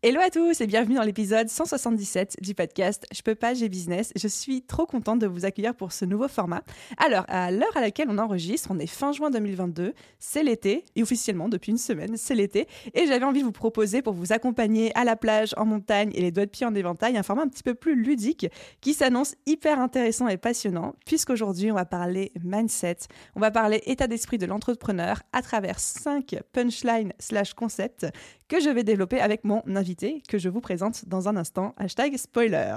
Hello à tous et bienvenue dans l'épisode 177 du podcast Je peux pas, j'ai business. Je suis trop contente de vous accueillir pour ce nouveau format. Alors, à l'heure à laquelle on enregistre, on est fin juin 2022, c'est l'été, et officiellement depuis une semaine, c'est l'été, et j'avais envie de vous proposer pour vous accompagner à la plage, en montagne et les doigts de pied en éventail, un format un petit peu plus ludique qui s'annonce hyper intéressant et passionnant, puisqu'aujourd'hui on va parler mindset, on va parler état d'esprit de l'entrepreneur à travers 5 punchlines slash concepts que je vais développer avec mon invité que je vous présente dans un instant. Hashtag spoiler.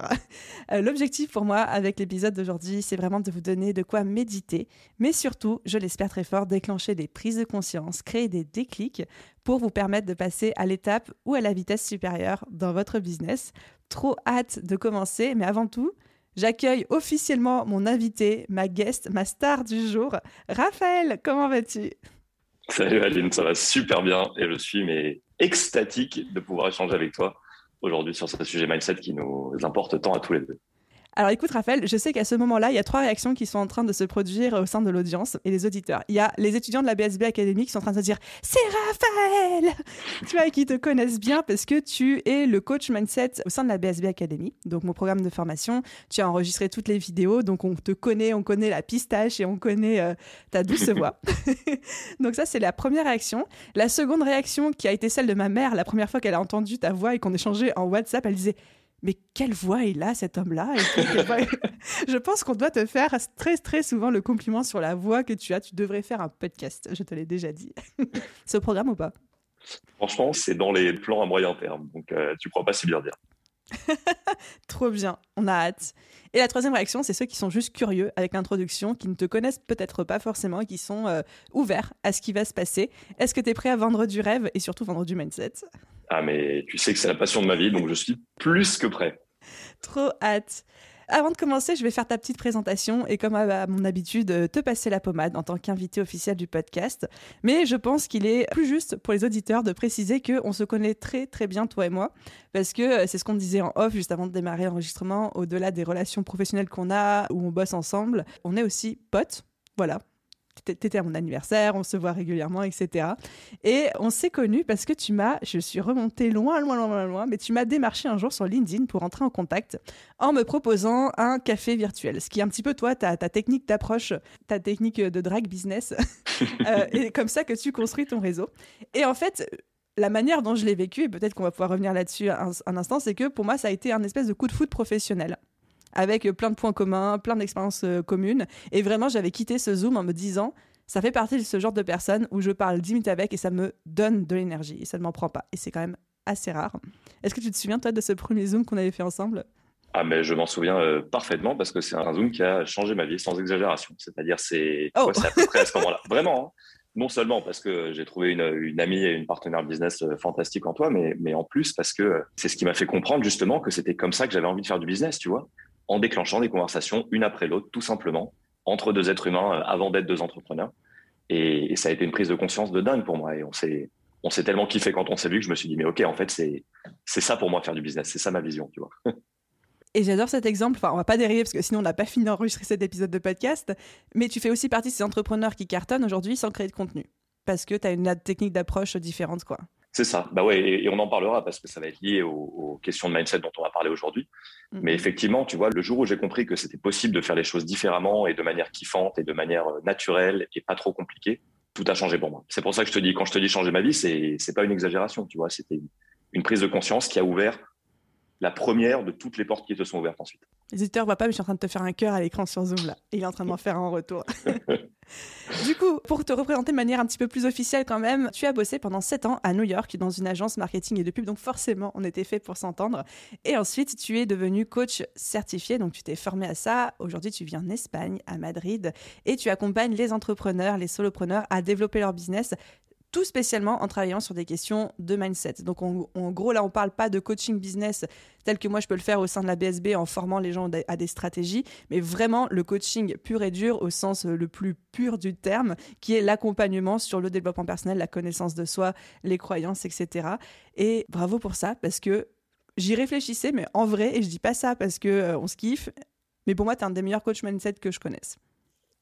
Euh, l'objectif pour moi avec l'épisode d'aujourd'hui, c'est vraiment de vous donner de quoi méditer, mais surtout, je l'espère très fort, déclencher des prises de conscience, créer des déclics pour vous permettre de passer à l'étape ou à la vitesse supérieure dans votre business. Trop hâte de commencer, mais avant tout, J'accueille officiellement mon invité, ma guest, ma star du jour. Raphaël, comment vas-tu? Salut Aline, ça va super bien et je suis mais extatique de pouvoir échanger avec toi aujourd'hui sur ce sujet mindset qui nous importe tant à tous les deux. Alors écoute Raphaël, je sais qu'à ce moment-là, il y a trois réactions qui sont en train de se produire au sein de l'audience et des auditeurs. Il y a les étudiants de la BSB Academy qui sont en train de se dire « C'est Raphaël !» Tu vois, qui te connaissent bien parce que tu es le coach mindset au sein de la BSB Academy, donc mon programme de formation. Tu as enregistré toutes les vidéos, donc on te connaît, on connaît la pistache et on connaît euh, ta douce voix. donc ça, c'est la première réaction. La seconde réaction qui a été celle de ma mère la première fois qu'elle a entendu ta voix et qu'on échangeait en WhatsApp, elle disait – mais quelle voix il a cet homme-là? Je pense qu'on doit te faire très très souvent le compliment sur la voix que tu as. Tu devrais faire un podcast, je te l'ai déjà dit. Ce programme ou pas? Franchement, c'est dans les plans à moyen terme, donc euh, tu crois pas si bien dire. Trop bien, on a hâte. Et la troisième réaction, c'est ceux qui sont juste curieux avec l'introduction, qui ne te connaissent peut-être pas forcément, qui sont euh, ouverts à ce qui va se passer. Est-ce que tu es prêt à vendre du rêve et surtout vendre du mindset? Ah, mais tu sais que c'est la passion de ma vie, donc je suis plus que prêt. Trop hâte. Avant de commencer, je vais faire ta petite présentation et comme à mon habitude, te passer la pommade en tant qu'invité officiel du podcast. Mais je pense qu'il est plus juste pour les auditeurs de préciser qu'on se connaît très très bien, toi et moi, parce que euh, c'est ce qu'on disait en off juste avant de démarrer l'enregistrement, au-delà des relations professionnelles qu'on a, où on bosse ensemble, on est aussi potes. Voilà, t'étais à mon anniversaire, on se voit régulièrement, etc. Et on s'est connus parce que tu m'as, je suis remontée loin, loin, loin, loin, mais tu m'as démarché un jour sur LinkedIn pour entrer en contact en me proposant un café virtuel. Ce qui est un petit peu, toi, ta, ta technique d'approche, ta technique de drag business. euh, et comme ça que tu construis ton réseau. Et en fait, la manière dont je l'ai vécu, et peut-être qu'on va pouvoir revenir là-dessus un, un instant, c'est que pour moi, ça a été un espèce de coup de foot professionnel avec plein de points communs, plein d'expériences euh, communes. Et vraiment, j'avais quitté ce Zoom en me disant, ça fait partie de ce genre de personnes où je parle 10 minutes avec et ça me donne de l'énergie et ça ne m'en prend pas. Et c'est quand même assez rare. Est-ce que tu te souviens, toi, de ce premier Zoom qu'on avait fait ensemble? Ah mais je m'en souviens euh, parfaitement parce que c'est un Zoom qui a changé ma vie sans exagération. C'est-à-dire c'est oh. à peu près à ce moment-là. Vraiment. Hein. non seulement parce que j'ai trouvé une, une, amie et une partenaire business euh, fantastique en toi, mais, mais en plus parce que c'est ce qui m'a fait comprendre justement que c'était comme ça que j'avais envie de faire du business, tu vois en déclenchant des conversations une après l'autre, tout simplement, entre deux êtres humains euh, avant d'être deux entrepreneurs. Et, ça a été une prise de conscience de dingue pour moi. Et on s'est, on s'est tellement kiffé quand on s'est vu que je me suis dit, mais ok, en fait, c'est, c'est ça pour moi faire du business, c'est ça ma vision, tu vois. Et j'adore cet exemple. Enfin, on va pas dériver parce que sinon on n'a pas fini d'enregistrer cet épisode de podcast. Mais tu fais aussi partie de ces entrepreneurs qui cartonnent aujourd'hui sans créer de contenu. Parce que tu as une technique d'approche différente, quoi. C'est ça. Bah ouais, et, on en parlera parce que ça va être lié aux, questions de mindset dont on va parler aujourd'hui. Mm-hmm. Mais effectivement, tu vois, le jour où j'ai compris que c'était possible de faire les choses différemment et de manière kiffante et de manière euh, naturelle et pas trop compliquée, tout a changé pour moi. C'est pour ça que je te dis, quand je te dis changer ma vie, c'est c'est pas une exagération, tu vois. C'était une prise de conscience qui a ouvert la première de toutes les portes qui te sont ouvertes ensuite. Les auditeurs ne voient pas, mais je suis en train de te faire un cœur à l'écran sur Zoom là. il est en train de m'en faire un retour. du coup, pour te représenter de manière un petit peu plus officielle quand même, tu as bossé pendant 7 ans à New York dans une agence marketing et de pub, donc forcément on était fait pour s'entendre. Et ensuite, tu es devenu coach certifié, donc tu t'es formé à ça. Aujourd'hui, tu vis en Espagne, à Madrid, et tu accompagnes les entrepreneurs, les solopreneurs à développer leur business tout spécialement en travaillant sur des questions de mindset. Donc en, gros, là, on ne parle pas de coaching business tel que moi je peux le faire au sein de la BSB en formant les gens à des stratégies, mais vraiment le coaching pur et dur au sens le plus pur du terme, qui est l'accompagnement sur le développement personnel, la connaissance de soi, les croyances, etc. Et bravo pour ça, parce que j'y réfléchissais, mais en vrai, et je dis pas ça parce que euh, on se kiffe, mais pour moi, tu es un des meilleurs coachs mindset que je connaisse.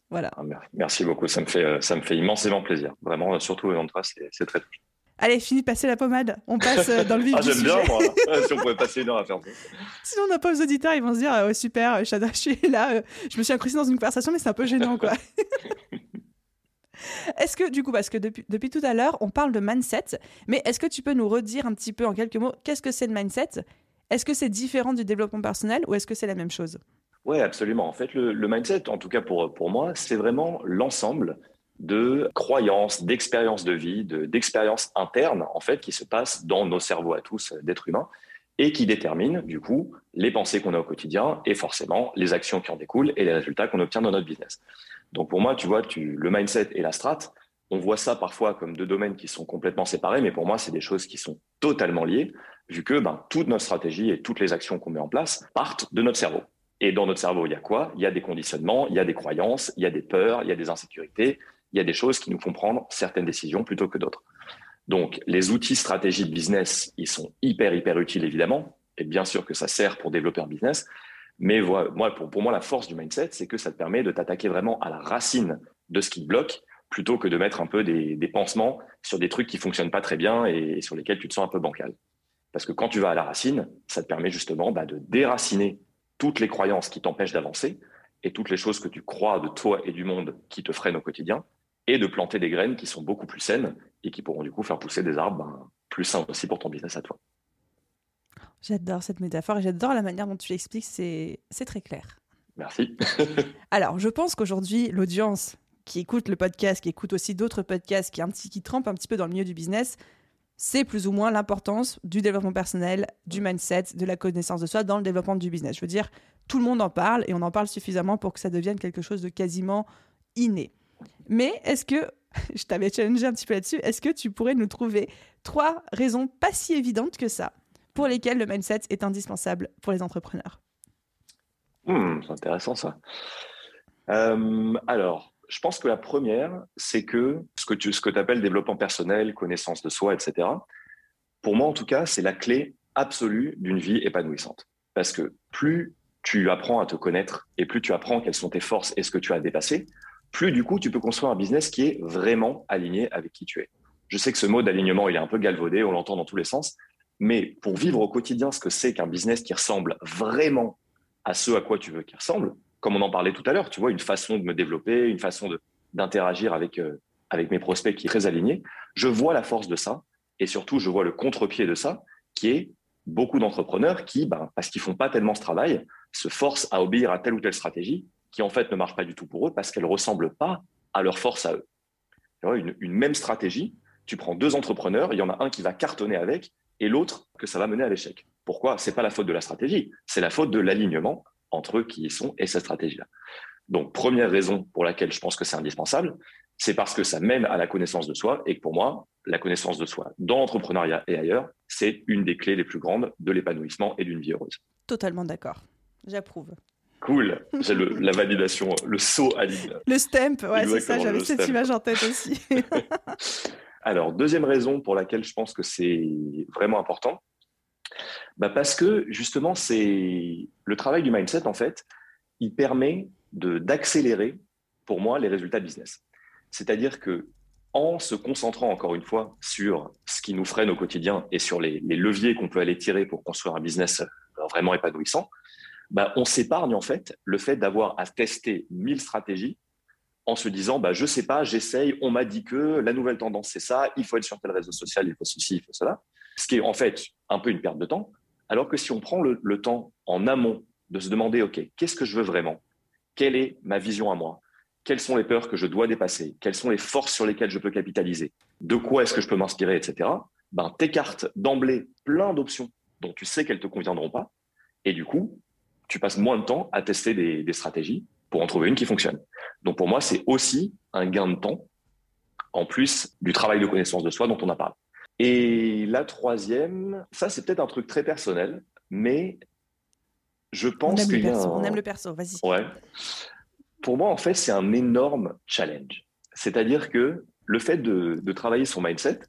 Voilà. Ah, merci beaucoup, ça me fait, euh, ça me fait immensément plaisir. Vraiment, euh, surtout toi, c'est très touchant. Allez, fini de passer la pommade. On passe dans le vif ah, J'aime bien, moi. si on pouvait passer une heure à faire ça. Sinon, on n'a pas aux auditeurs, ils vont se dire oh, super, je suis là, je me suis incrusté dans une conversation, mais c'est un peu gênant, quoi. Est-ce que, du coup, parce que depuis, depuis tout à l'heure, on parle de mindset, mais est-ce que tu peux nous redire un petit peu en quelques mots qu'est-ce que c'est le mindset? Est-ce que c'est différent du développement personnel ou est-ce que c'est la même chose? Oui, absolument. En fait, le, mindset, en tout cas pour, pour moi, c'est vraiment l'ensemble de croyances, d'expériences de vie, d'expériences internes, en fait, qui se passent dans nos cerveaux à tous d'êtres humains et qui déterminent, du coup, les pensées qu'on a au quotidien et forcément les actions qui en découlent et les résultats qu'on obtient dans notre business. Donc pour moi, tu vois, le mindset et la strat, on voit ça parfois comme deux domaines qui sont complètement séparés, mais pour moi, c'est des choses qui sont totalement liées, vu que ben, toute notre stratégie et toutes les actions qu'on met en place partent de notre cerveau. Et dans notre cerveau, il y a quoi? Il y a des conditionnements, il y a des croyances, il y a des peurs, il y a des insécurités, il y a des choses qui nous font prendre certaines décisions plutôt que d'autres. Donc, les outils stratégiques de business, ils sont hyper, hyper utiles, évidemment. Et bien sûr que ça sert pour développer un business. Mais moi, pour, moi, la force du mindset, c'est que ça te permet de t'attaquer vraiment à la racine de ce qui te bloque, plutôt que de mettre un peu des, pansements sur des trucs qui fonctionnent pas très bien et, sur lesquels tu te sens un peu bancal. Parce que quand tu vas à la racine, ça te permet justement bah, de déraciner toutes les croyances qui t'empêchent d'avancer et toutes les choses que tu crois de toi et du monde qui te freinent au quotidien, et de planter des graines qui sont beaucoup plus saines et qui pourront du coup faire pousser des arbres ben, plus sains aussi pour ton business à toi. J'adore cette métaphore et j'adore la manière dont tu l'expliques, c'est très clair. Merci. Alors, je pense qu'aujourd'hui, l'audience qui écoute le podcast, qui écoute aussi d'autres podcasts, qui, un petit, qui trempe un petit peu dans le milieu du business, c'est plus ou moins l'importance du développement personnel, du mindset, de la connaissance de soi dans le développement du business. Je veux dire, tout le monde en parle et on en parle suffisamment pour que ça devienne quelque chose de quasiment inné. Mais est-ce que, je t'avais challengé un petit peu là-dessus, est-ce que tu pourrais nous trouver trois raisons pas si évidentes que ça pour lesquelles le mindset est indispensable pour les entrepreneurs? Hmm, C'est intéressant ça. Euh, alors, je pense que la première, c'est que ce que tu appelles développement personnel, connaissance de soi, etc., pour moi en tout cas, c'est la clé absolue d'une vie épanouissante. Parce que plus tu apprends à te connaître et plus tu apprends quelles sont tes forces et ce que tu as dépassé, plus du coup tu peux construire un business qui est vraiment aligné avec qui tu es. Je sais que ce mot d'alignement, il est un peu galvaudé, on l'entend dans tous les sens, mais pour vivre au quotidien ce que c'est qu'un business qui ressemble vraiment à ce à quoi tu veux qu'il ressemble, comme on en parlait tout à l'heure, tu vois, une façon de me développer, une façon d'interagir avec, euh, avec mes prospects qui est très alignée, je vois la force de ça et surtout je vois le contre-pied de ça qui est beaucoup d'entrepreneurs qui, ben, parce qu'ils font pas tellement ce travail, se forcent à obéir à telle ou telle stratégie qui en fait ne marche pas du tout pour eux parce qu'elle ne ressemble pas à leur force à eux. Une, une, même stratégie, tu prends deux entrepreneurs, il y en a un qui va cartonner avec et l'autre que ça va mener à l'échec. Pourquoi? C'est pas la faute de la stratégie, c'est la faute de l'alignement entre eux qui y sont et cette stratégie-là. Donc, première raison pour laquelle je pense que c'est indispensable, c'est parce que ça mène à la connaissance de soi et que pour moi, la connaissance de soi dans l'entrepreneuriat et ailleurs, c'est une des clés les plus grandes de l'épanouissement et d'une vie heureuse. Totalement d'accord. J'approuve. Cool, j'ai la validation, le saut à l'île. Le stamp, ouais, c'est ça, j'avais cette image en tête aussi. Alors, deuxième raison pour laquelle je pense que c'est vraiment important, bah parce que justement, c'est le travail du mindset, en fait, il permet d'accélérer, pour moi, les résultats business. C'est-à-dire que en se concentrant encore une fois sur ce qui nous freine au quotidien et sur les, leviers qu'on peut aller tirer pour construire un business euh, vraiment épanouissant, bah, on s'épargne en fait le fait d'avoir à tester mille stratégies en se disant bah, je sais pas, j'essaye, on m'a dit que la nouvelle tendance c'est ça, il faut être sur tel réseau social, il faut ceci, il faut cela. Ce qui est en fait un peu une perte de temps. Alors que si on prend le, temps en amont de se demander ok, qu'est-ce que je veux vraiment? Quelle est ma vision à moi? Quelles sont les peurs que je dois dépasser? Quelles sont les forces sur lesquelles je peux capitaliser? De quoi est-ce que je peux m'inspirer, etc. Ben, t'écartes d'emblée plein d'options dont tu sais qu'elles te conviendront pas. Et du coup, tu passes moins de temps à tester des stratégies pour en trouver une qui fonctionne. Donc pour moi, c'est aussi un gain de temps en plus du travail de connaissance de soi dont on a parlé. Et la troisième, ça c'est peut-être un truc très personnel, mais je pense qu'il y a On aime le perso, vas-y. Ouais. Pour moi, en fait, c'est un énorme challenge. C'est-à-dire que le fait de, de travailler son mindset,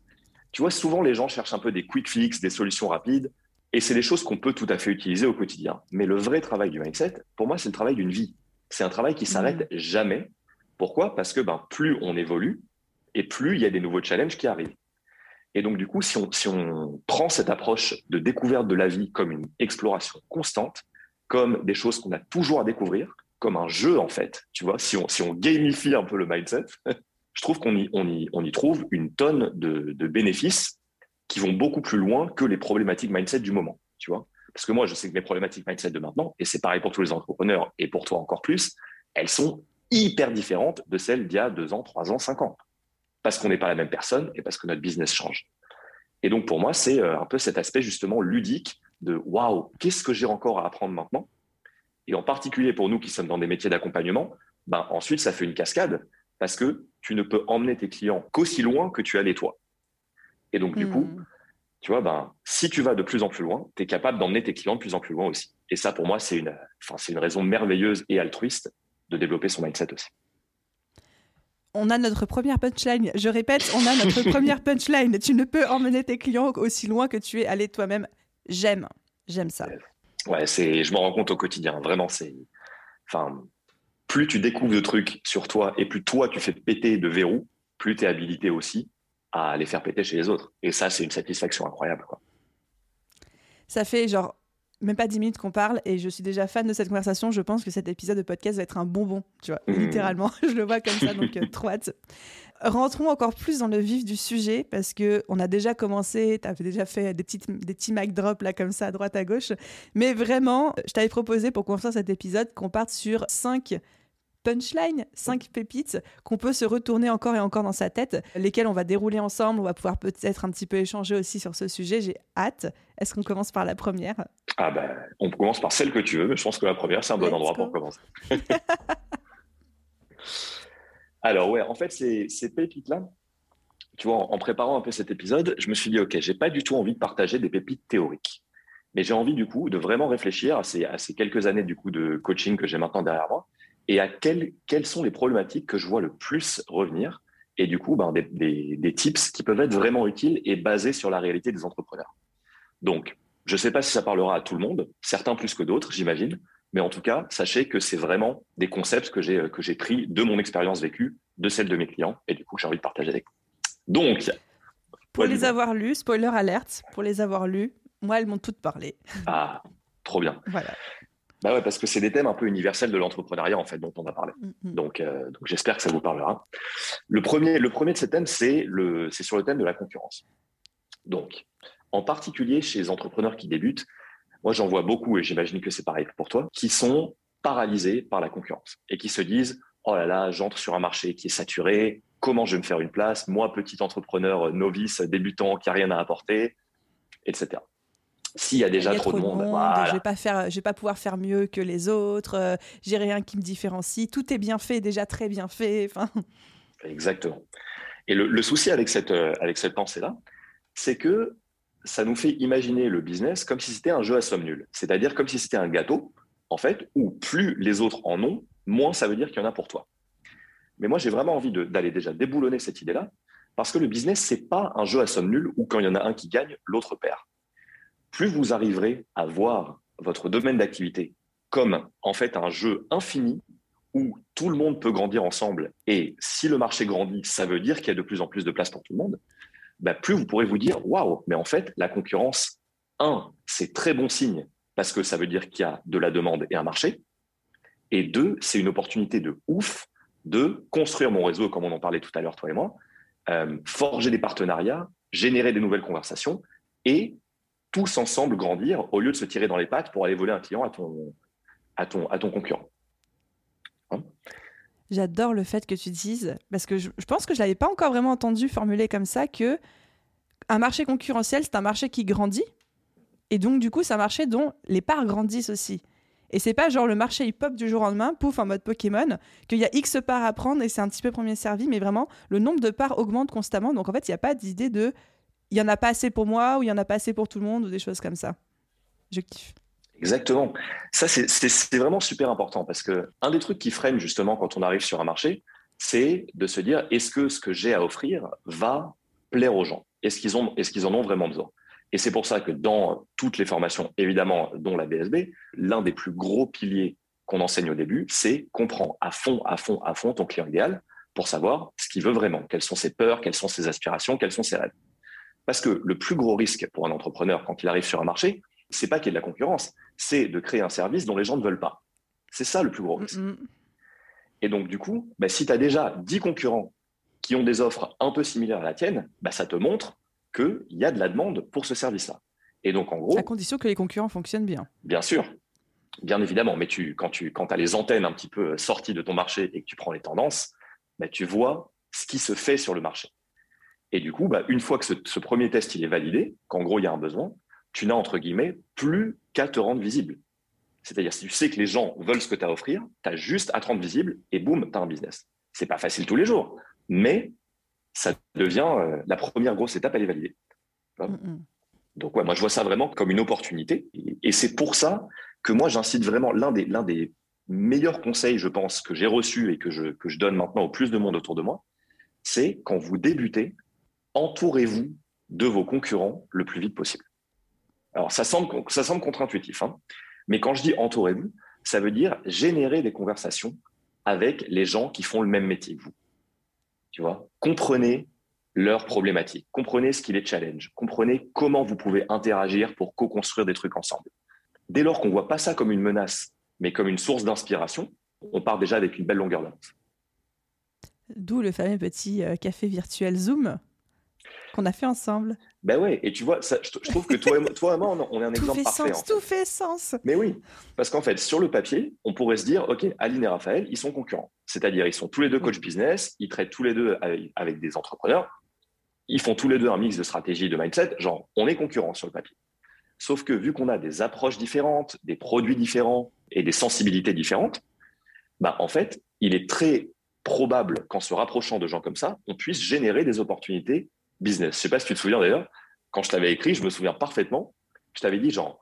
tu vois, souvent les gens cherchent un peu des quick fix, des solutions rapides, et c'est des choses qu'on peut tout à fait utiliser au quotidien. Mais le vrai travail du mindset, pour moi, c'est le travail d'une vie. C'est un travail qui s'arrête mmh. jamais. Pourquoi? Parce que ben, plus on évolue et plus il y a des nouveaux challenges qui arrivent. Et donc, du coup, si on, si on prend cette approche de découverte de la vie comme une exploration constante, comme des choses qu'on a toujours à découvrir, comme un jeu, en fait, tu vois, si on, si on gamifie un peu le mindset, je trouve qu'on y, on y, on y trouve une tonne de, de bénéfices qui vont beaucoup plus loin que les problématiques mindset du moment, tu vois. Parce que moi, je sais que mes problématiques mindset de maintenant, et c'est pareil pour tous les entrepreneurs et pour toi encore plus, elles sont hyper différentes de celles d'il y a deux ans, trois ans, cinq ans parce qu'on n'est pas la même personne et parce que notre business change. Et donc pour moi, c'est euh, un peu cet aspect justement ludique de waouh, qu'est-ce que j'ai encore à apprendre maintenant? Et en particulier pour nous qui sommes dans des métiers d'accompagnement, ben ensuite ça fait une cascade parce que tu ne peux emmener tes clients qu'aussi loin que tu allais toi. Et donc du coup, hmm. tu vois, ben si tu vas de plus en plus loin, tu es capable d'emmener tes clients de plus en plus loin aussi. Et ça pour moi, c'est une, enfin, c'est une raison merveilleuse et altruiste de développer son mindset aussi on a notre première punchline. Je répète, on a notre première punchline. Tu ne peux emmener tes clients aussi loin que tu es allé toi-même. J'aime, j'aime ça. Ouais, c'est, je m'en rends compte au quotidien. Vraiment, c'est, enfin, plus tu découvres de trucs sur toi et plus toi tu fais péter de verrous, plus tu es habilité aussi à les faire péter chez les autres. Et ça, c'est une satisfaction incroyable. Quoi. Ça fait genre même pas 10 minutes qu'on parle et je suis déjà fan de cette conversation. Je pense que cet épisode de podcast va être un bonbon, tu vois, mmh. littéralement. je le vois comme ça, donc euh, trop hâte. Rentrons encore plus dans le vif du sujet parce que on a déjà commencé, tu avais déjà fait des, petites, des petits mic drops là comme ça à droite à gauche. Mais vraiment, je t'avais proposé pour qu'on fasse cet épisode qu'on parte sur 5 punchline, cinq pépites qu'on peut se retourner encore et encore dans sa tête, lesquelles on va dérouler ensemble. On va pouvoir peut-être un petit peu échanger aussi sur ce sujet. J'ai hâte. Est-ce qu'on commence par la première? Ah ben, on commence par celle que tu veux, mais je pense que la première, c'est un bon endroit pour commencer. Alors ouais, en fait, ces, ces pépites-là, tu vois, en, préparant un peu cet épisode, je me suis dit, OK, j'ai pas du tout envie de partager des pépites théoriques. Mais j'ai envie, du coup, de vraiment réfléchir à ces, à ces quelques années, du coup, de coaching que j'ai maintenant derrière moi et à quelles, quelles sont les problématiques que je vois le plus revenir et du coup ben, des, des, tips qui peuvent être vraiment utiles et basés sur la réalité des entrepreneurs. Donc, je ne sais pas si ça parlera à tout le monde, certains plus que d'autres, j'imagine, mais en tout cas, sachez que c'est vraiment des concepts que j'ai que j'ai pris de mon expérience vécue, de celle de mes clients, et du coup, j'ai envie de partager avec vous. Donc, pour les avoir lus, spoiler alerte, pour les avoir lus, moi, elles m'ont toutes parlé. Ah, trop bien. Voilà. Bah ouais, parce que c'est des thèmes un peu universels de l'entrepreneuriat en fait dont on a parlé. Mm, mm. Donc, euh, donc j'espère que ça vous parlera. Le premier, le premier de ces thèmes, c'est le, c'est sur le thème de la concurrence. Donc, en particulier chez les entrepreneurs qui débutent, moi j'en vois beaucoup et j'imagine que c'est pareil pour toi, qui sont paralysés par la concurrence et qui se disent oh là là, j'entre sur un marché qui est saturé, comment je vais me faire une place, moi petit entrepreneur novice débutant qui a rien à apporter, etc. S'il y a déjà trop, de monde, je vais pas faire, je vais pas pouvoir faire mieux que les autres. Euh, j'ai rien qui me différencie. Tout est bien fait, déjà très bien fait. Exactement. Et le, souci avec cette euh, avec cette pensée-là, c'est que ça nous fait imaginer le business comme si c'était un jeu à somme nulle. C'est-à-dire comme si c'était un gâteau, en fait, où plus les autres en ont, moins ça veut dire qu'il y en a pour toi. Mais moi, j'ai vraiment envie d'aller déjà déboulonner cette idée-là, parce que le business, c'est pas un jeu à somme nulle où quand il y en a un qui gagne, l'autre perd plus vous arriverez à voir votre domaine d'activité comme en fait un jeu infini où tout le monde peut grandir ensemble. Et si le marché grandit, ça veut dire qu'il y a de plus en plus de place pour tout le monde, bah, plus vous pourrez vous dire waouh, mais en fait la concurrence, un, c'est très bon signe parce que ça veut dire qu'il y a de la demande et un marché, et deux, c'est une opportunité de ouf de construire mon réseau comme on en parlait tout à l'heure toi et moi, euh, forger des partenariats, générer des nouvelles conversations et tous ensemble grandir au lieu de se tirer dans les pattes pour aller voler un client à ton, concurrent. Hein? J'adore le fait que tu dises, parce que je, pense que je ne l'avais pas encore vraiment entendu formuler comme ça, que un marché concurrentiel, c'est un marché qui grandit. Et donc, du coup, c'est un marché dont les parts grandissent aussi. Et c'est pas genre le marché il pop du jour au lendemain, pouf, en mode Pokémon, qu'il y a X parts à prendre et c'est un petit peu premier servi, mais vraiment, le nombre de parts augmente constamment. Donc en fait, il n'y a pas d'idée de il y en a pas assez pour moi ou il y en a pas assez pour tout le monde ou des choses comme ça. Je kiffe. Exactement. Ça, c'est vraiment super important parce que un des trucs qui freine justement quand on arrive sur un marché, c'est de se dire est-ce que ce que j'ai à offrir va plaire aux gens? Est-ce qu'ils est en ont vraiment besoin? Et c'est pour ça que dans toutes les formations, évidemment, dont la BSB, l'un des plus gros piliers qu'on enseigne au début, c'est comprendre à fond, à fond, à fond ton client idéal pour savoir ce qu'il veut vraiment, quelles sont ses peurs, quelles sont ses aspirations, quels sont ses rêves? Parce que le plus gros risque pour un entrepreneur quand il arrive sur un marché, c'est pas qu'il y ait de la concurrence, c'est de créer un service dont les gens ne veulent pas. C'est ça le plus gros risque. Et donc, du coup, bah, si tu as déjà 10 concurrents qui ont des offres un peu similaires à la tienne, bah, ça te montre qu'il y a de la demande pour ce service-là. Et donc, en gros. À condition que les concurrents fonctionnent bien. Bien sûr. Bien évidemment. Mais tu, quand tu quand as les antennes un petit peu sorties de ton marché et que tu prends les tendances, bah, tu vois ce qui se fait sur le marché. Et du coup, bah, une fois que ce, premier test il est validé, qu'en gros il y a un besoin, tu n'as entre guillemets plus qu'à te rendre visible. C'est-à-dire, si tu sais que les gens veulent ce que tu as à offrir, tu as juste à te rendre visible et boum, tu as un business. C'est pas facile tous les jours, mais ça devient euh, la première grosse étape, elle est validée. Mm, mm. Donc, ouais, moi, je vois ça vraiment comme une opportunité. Et, c'est pour ça que moi, j'incite vraiment l'un des, l'un des meilleurs conseils, je pense, que j'ai reçus et que je, que je donne maintenant au plus de monde autour de moi, c'est quand vous débutez, entourez-vous de vos concurrents le plus vite possible. Alors, ça semble, ça semble contre-intuitif, hein, mais quand je dis entourez-vous, ça veut dire générer des conversations avec les gens qui font le même métier que vous. Tu vois, comprenez leurs problématiques, comprenez ce qui les challenge, comprenez comment vous pouvez interagir pour co-construire des trucs ensemble. Dès lors qu'on ne voit pas ça comme une menace, mais comme une source d'inspiration, on part déjà avec une belle longueur d'avance. D'où le fameux petit euh, café virtuel Zoom qu'on a fait ensemble. Ben ouais, et tu vois, ça, je, trouve que toi et, toi moi, on est un exemple parfait. Tout fait sens. Mais oui, parce qu'en fait, sur le papier, on pourrait se dire, OK, Aline et Raphaël, ils sont concurrents. C'est-à-dire, ils sont tous les deux coach business, ils traitent tous les deux avec, des entrepreneurs, ils font tous les deux un mix de stratégie de mindset, genre, on est concurrents sur le papier. Sauf que vu qu'on a des approches différentes, des produits différents et des sensibilités différentes, bah, en fait, il est très probable qu'en se rapprochant de gens comme ça, on puisse générer des opportunités business. Je sais pas si tu te souviens d'ailleurs, quand je t'avais écrit, je me souviens parfaitement, je t'avais dit genre,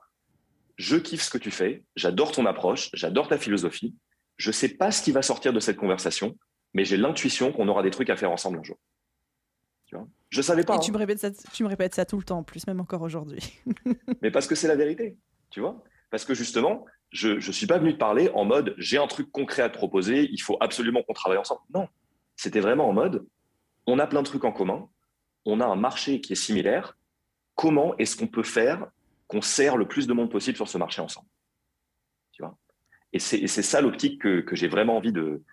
je kiffe ce que tu fais, j'adore ton approche, j'adore ta philosophie, je sais pas ce qui va sortir de cette conversation, mais j'ai l'intuition qu'on aura des trucs à faire ensemble un jour. Tu vois? Je savais pas. Et tu, me répètes ça, tu me répètes ça tout le temps, en plus, même encore aujourd'hui. mais parce que c'est la vérité, tu vois? Parce que justement, je ne suis pas venu te parler en mode j'ai un truc concret à te proposer, il faut absolument qu'on travaille ensemble. Non, c'était vraiment en mode on a plein de trucs en commun, on a un marché qui est similaire, comment est-ce qu'on peut faire qu'on sert le plus de monde possible sur ce marché ensemble? Tu vois? Et c'est ça l'optique que, j'ai vraiment envie de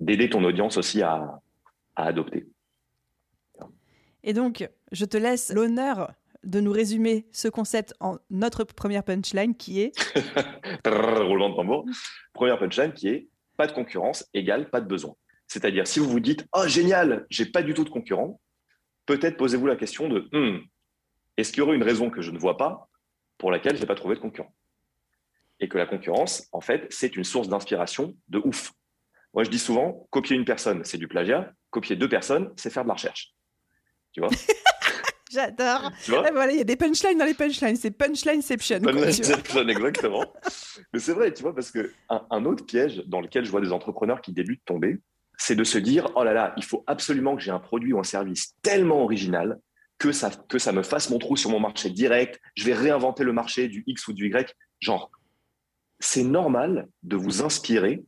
d'aider ton audience aussi à, adopter. Et donc, je te laisse l'honneur de nous résumer ce concept en notre première punchline qui est roulement de tambour. Première punchline qui est pas de concurrence égale pas de besoin. C'est-à-dire si vous vous dites oh génial, j'ai pas du tout de concurrent, peut-être posez-vous la question de hmm, est-ce qu'il y aurait une raison que je ne vois pas pour laquelle je n'ai pas trouvé de concurrent? Et que la concurrence, en fait, c'est une source d'inspiration de ouf. Moi, je dis souvent, copier une personne, c'est du plagiat. Copier deux personnes, c'est faire de la recherche. Tu vois? J'adore. Ah, voilà, il y a des punchlines dans les punchlines. C'est punchlineception. Punchlineception, exactement. Mais c'est vrai, tu vois, parce que un, autre piège dans lequel je vois des entrepreneurs qui débutent tomber, c'est de se dire oh là là, il faut absolument que j'ai un produit ou un service tellement original que ça, que ça me fasse mon trou sur mon marché direct. Je vais réinventer le marché du X ou du Y. Genre, c'est normal de vous inspirer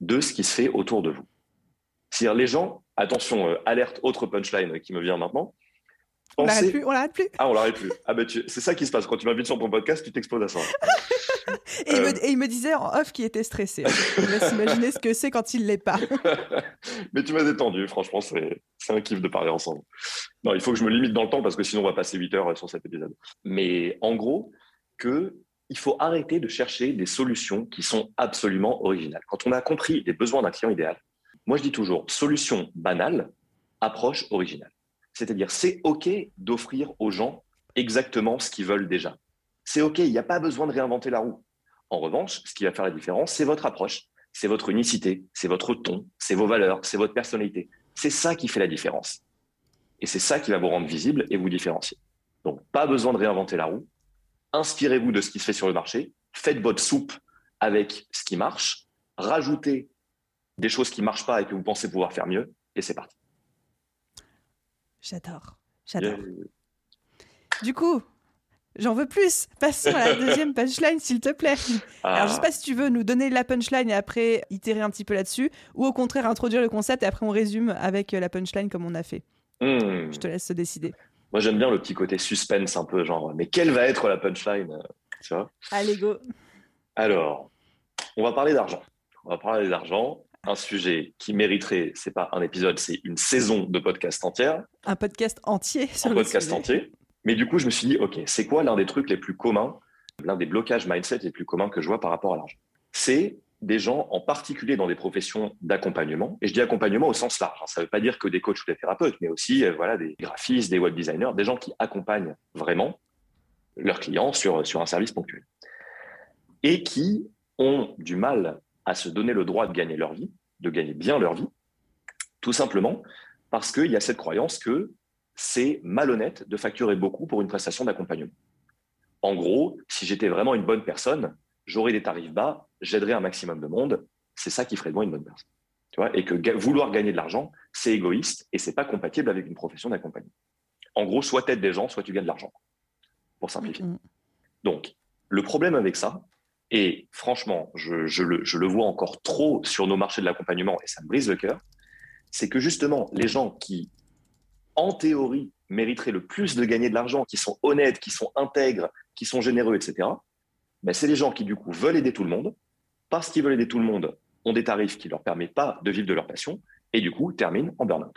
de ce qui se fait autour de vous. C'est-à-dire, les gens, attention, euh, alerte, autre punchline qui me vient maintenant, on l'arrête plus, on l'arrête plus. Ah, on l'arrête plus. Ah ben, c'est ça qui se passe quand tu m'invites sur ton podcast, tu t'exposes à ça. Et, il me, disait en off qu'il était stressé. Je laisse imaginer ce que c'est quand il l'est pas. Mais tu m'as détendu, franchement, c'est un kiff de parler ensemble. Non, il faut que je me limite dans le temps parce que sinon on va passer 8 heures sur cet épisode. Mais en gros, que il faut arrêter de chercher des solutions qui sont absolument originales. Quand on a compris les besoins d'un client idéal, moi je dis toujours solution banale, approche originale. C'est-à-dire, c'est OK d'offrir aux gens exactement ce qu'ils veulent déjà. C'est OK, il n'y a pas besoin de réinventer la roue. en revanche, ce qui va faire la différence, c'est votre approche, c'est votre unicité, c'est votre ton, c'est vos valeurs, c'est votre personnalité. C'est ça qui fait la différence. Et c'est ça qui va vous rendre visible et vous différencier. Donc, pas besoin de réinventer la roue. Inspirez-vous de ce qui se fait sur le marché. Faites votre soupe avec ce qui marche. Rajoutez des choses qui ne marchent pas et que vous pensez pouvoir faire mieux. Et c'est parti. J'adore. J'adore. Du coup, j'en veux plus. Passons à la deuxième punchline, s'il te plaît. Alors, je ne sais ah. pas si tu veux nous donner la punchline et après itérer un petit peu là-dessus, ou au contraire introduire le concept et après on résume avec la punchline comme on a fait. Hmm. Je te laisse décider. Moi, j'aime bien le petit côté suspense un peu, genre, mais quelle va être la punchline tu vois? Allez, go. Alors, on va parler d'argent. On va parler d'argent un sujet qui mériterait, c'est pas un épisode, c'est une saison de podcast entière. Un podcast entier sur Un podcast entier. Mais du coup, je me suis dit, OK, c'est quoi l'un des trucs les plus communs, l'un des blocages mindset les plus communs que je vois par rapport à l'argent? C'est des gens, en particulier dans des professions d'accompagnement. Et je dis accompagnement au sens large. Hein. Ça ne veut pas dire que des coachs ou des thérapeutes, mais aussi euh, voilà, des graphistes, des web designers, des gens qui accompagnent vraiment leurs clients sur, sur un service ponctuel. Et qui ont du mal à se donner le droit de gagner leur vie, de gagner bien leur vie, tout simplement parce qu'il y a cette croyance que c'est malhonnête de facturer beaucoup pour une prestation d'accompagnement. En gros, si j'étais vraiment une bonne personne, j'aurais des tarifs bas, j'aiderais un maximum de monde. C'est ça qui ferait de moi une bonne personne. Tu vois et que vouloir gagner de l'argent, c'est égoïste et c'est pas compatible avec une profession d'accompagnement. En gros, soit tu aides des gens, soit tu gagnes de l'argent, pour simplifier. Donc, le problème avec ça, et franchement, je, le, je, le, vois encore trop sur nos marchés de l'accompagnement et ça me brise le cœur, c'est que justement, les gens qui, en théorie, mériteraient le plus de gagner de l'argent, qui sont honnêtes, qui sont intègres, qui sont généreux, etc., ben, c'est les gens qui, du coup, veulent aider tout le monde. Parce qu'ils veulent aider tout le monde, ont des tarifs qui ne leur permettent pas de vivre de leur passion et, du coup, terminent en burn-out.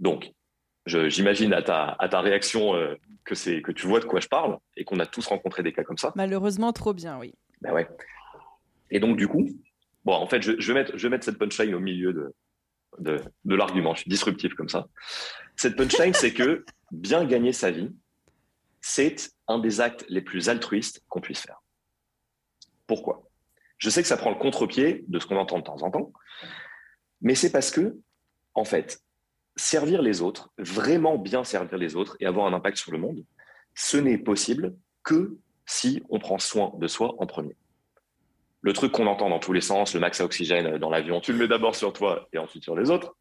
Donc, j'imagine à ta, à ta réaction euh, que, c'est, que tu vois de quoi je parle et qu'on a tous rencontré des cas comme ça. Malheureusement, trop bien, oui. Ben ouais. Et donc, du coup, bon, en fait, je, je, vais, mettre, je vais mettre cette punchline au milieu de, de, l'argument. Je suis disruptif comme ça. Cette punchline, c'est que bien gagner sa vie, c'est un des actes les plus altruistes qu'on puisse faire. Pourquoi? Je sais que ça prend le contre-pied de ce qu'on entend de temps en temps, mais c'est parce que, en fait, servir les autres, vraiment bien servir les autres et avoir un impact sur le monde, ce n'est possible que si on prend soin de soi en premier. Le truc qu'on entend dans tous les sens, le max à oxygène dans l'avion, tu le mets d'abord sur toi et ensuite sur les autres,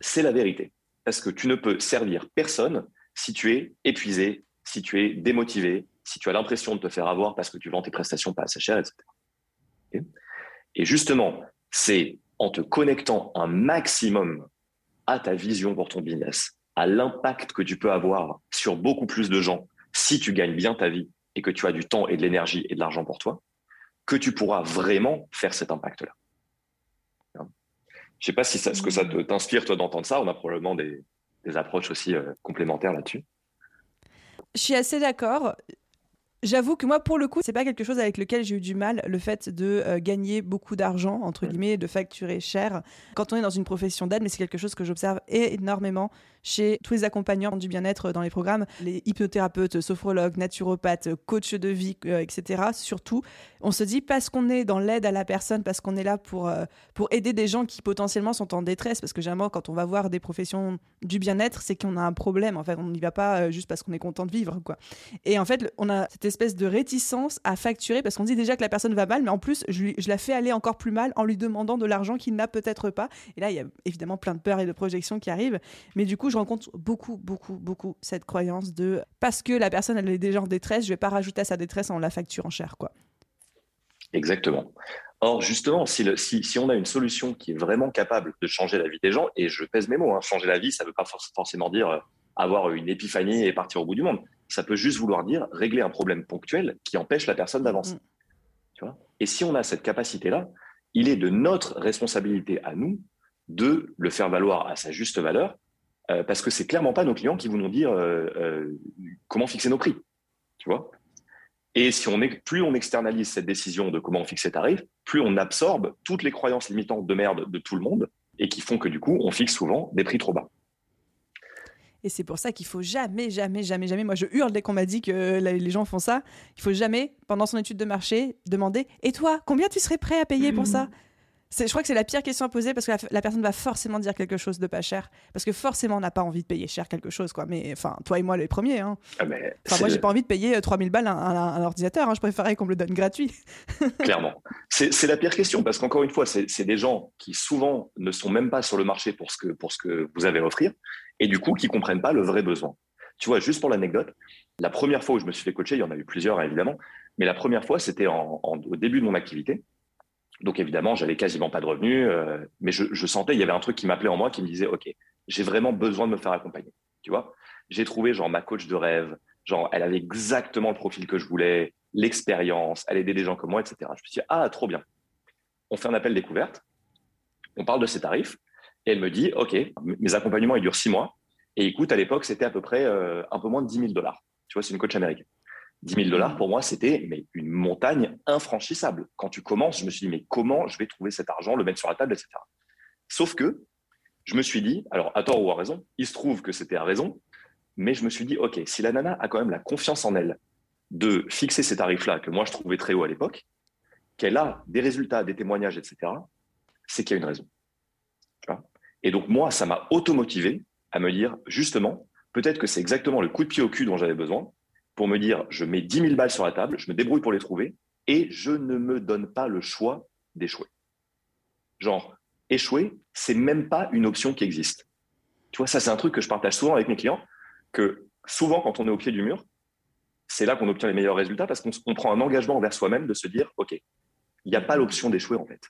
c'est la vérité. Parce que tu ne peux servir personne si tu es épuisé, si tu es démotivé, si tu as l'impression de te faire avoir parce que tu vends tes prestations pas assez chères, etc. Et justement, c'est en te connectant un maximum à ta vision pour ton business, à l'impact que tu peux avoir sur beaucoup plus de gens si tu gagnes bien ta vie et que tu as du temps et de l'énergie et de l'argent pour toi, que tu pourras vraiment faire cet impact-là. Je ne sais pas si ça, ce que ça t'inspire, toi, d'entendre ça. On a probablement des, approches aussi euh, complémentaires là-dessus. Je suis assez d'accord. J'avoue que moi, pour le coup, c'est pas quelque chose avec lequel j'ai eu du mal, le fait de euh, gagner beaucoup d'argent, entre guillemets, de facturer cher quand on est dans une profession d'aide, mais c'est quelque chose que j'observe énormément chez tous les accompagnants du bien-être dans les programmes, les hypnothérapeutes, sophrologues, naturopathes, coachs de vie, euh, etc. Surtout, on se dit parce qu'on est dans l'aide à la personne, parce qu'on est là pour, euh, pour aider des gens qui potentiellement sont en détresse, parce que généralement, quand on va voir des professions du bien-être, c'est qu'on a un problème. En fait, on n'y va pas euh, juste parce qu'on est content de vivre, quoi. Et en fait, on a cette espèce de réticence à facturer parce qu'on dit déjà que la personne va mal, mais en plus, je, je la fais aller encore plus mal en lui demandant de l'argent qu'il n'a peut-être pas. Et là, il y a évidemment plein de peurs et de projections qui arrivent. Mais du coup, je rencontre beaucoup, beaucoup, beaucoup cette croyance de parce que la personne elle est déjà en détresse, je vais pas rajouter à sa détresse en la facture en cher, quoi. Exactement. Or, justement, si, si, on a une solution qui est vraiment capable de changer la vie des gens, et je pèse mes mots, hein, changer la vie, ça ne veut pas forcément dire euh, avoir une épiphanie et partir au bout du monde. Ça peut juste vouloir dire régler un problème ponctuel qui empêche la personne d'avancer. Mm. Tu vois? Et si on a cette capacité-là, il est de notre responsabilité à nous de le faire valoir à sa juste valeur euh, parce que c'est clairement pas nos clients qui vont nous dire euh, euh, comment fixer nos prix, tu vois? Et si on est, plus on externalise cette décision de comment fixer tarifs, plus on absorbe toutes les croyances limitantes de merde de tout le monde et qui font que du coup, on fixe souvent des prix trop bas. Et c'est pour ça qu'il faut jamais, jamais, jamais, jamais. Moi, je hurle dès qu'on m'a dit que les gens font ça. Il faut jamais, pendant son étude de marché, demander Et toi, combien tu serais prêt à payer pour ça? Je crois que c'est la pire question à poser parce que la, personne va forcément dire quelque chose de pas cher. Parce que forcément, on n'a pas envie de payer cher quelque chose. quoi. Mais enfin, toi et moi, les premiers. Hein. Ah, enfin, moi, j'ai pas envie de payer 3000 euh, balles un, un, ordinateur. Hein. Je préférerais qu'on me le donne gratuit. Clairement. C'est la pire question parce qu'encore une fois, c'est des gens qui souvent ne sont même pas sur le marché pour ce que, pour ce que vous avez à offrir et du coup, qui comprennent pas le vrai besoin. Tu vois, juste pour l'anecdote, la première fois où je me suis fait coacher, il y en a eu plusieurs évidemment, mais la première fois, c'était au début de mon activité. Donc évidemment, j'avais quasiment pas de revenus, euh, mais je, sentais il y avait un truc qui m'appelait en moi, qui me disait ok, j'ai vraiment besoin de me faire accompagner. Tu vois, j'ai trouvé genre ma coach de rêve, genre elle avait exactement le profil que je voulais, l'expérience, elle aidait des gens comme moi, etc. Je me suis dit ah trop bien. On fait un appel découverte, on parle de ses tarifs, et elle me dit ok, mes accompagnements ils durent six mois, et écoute à l'époque c'était à peu près euh, un peu moins de 10 000 dollars. Tu vois, c'est une coach américaine. 10 000 dollars, pour moi, c'était une montagne infranchissable. Quand tu commences, je me suis dit, mais comment je vais trouver cet argent, le mettre sur la table, etc. Sauf que je me suis dit, alors à tort ou à raison, il se trouve que c'était à raison, mais je me suis dit, OK, si la nana a quand même la confiance en elle de fixer ces tarifs-là, que moi je trouvais très haut à l'époque, qu'elle a des résultats, des témoignages, etc., c'est qu'il y a une raison. Et donc, moi, ça m'a automotivé à me dire, justement, peut-être que c'est exactement le coup de pied au cul dont j'avais besoin, pour me dire, je mets 10 000 balles sur la table, je me débrouille pour les trouver, et je ne me donne pas le choix d'échouer. Genre, échouer, c'est même pas une option qui existe. Tu vois, ça, c'est un truc que je partage souvent avec mes clients, que souvent, quand on est au pied du mur, c'est là qu'on obtient les meilleurs résultats parce qu'on prend un engagement envers soi-même de se dire, OK, il n'y a pas l'option d'échouer en fait.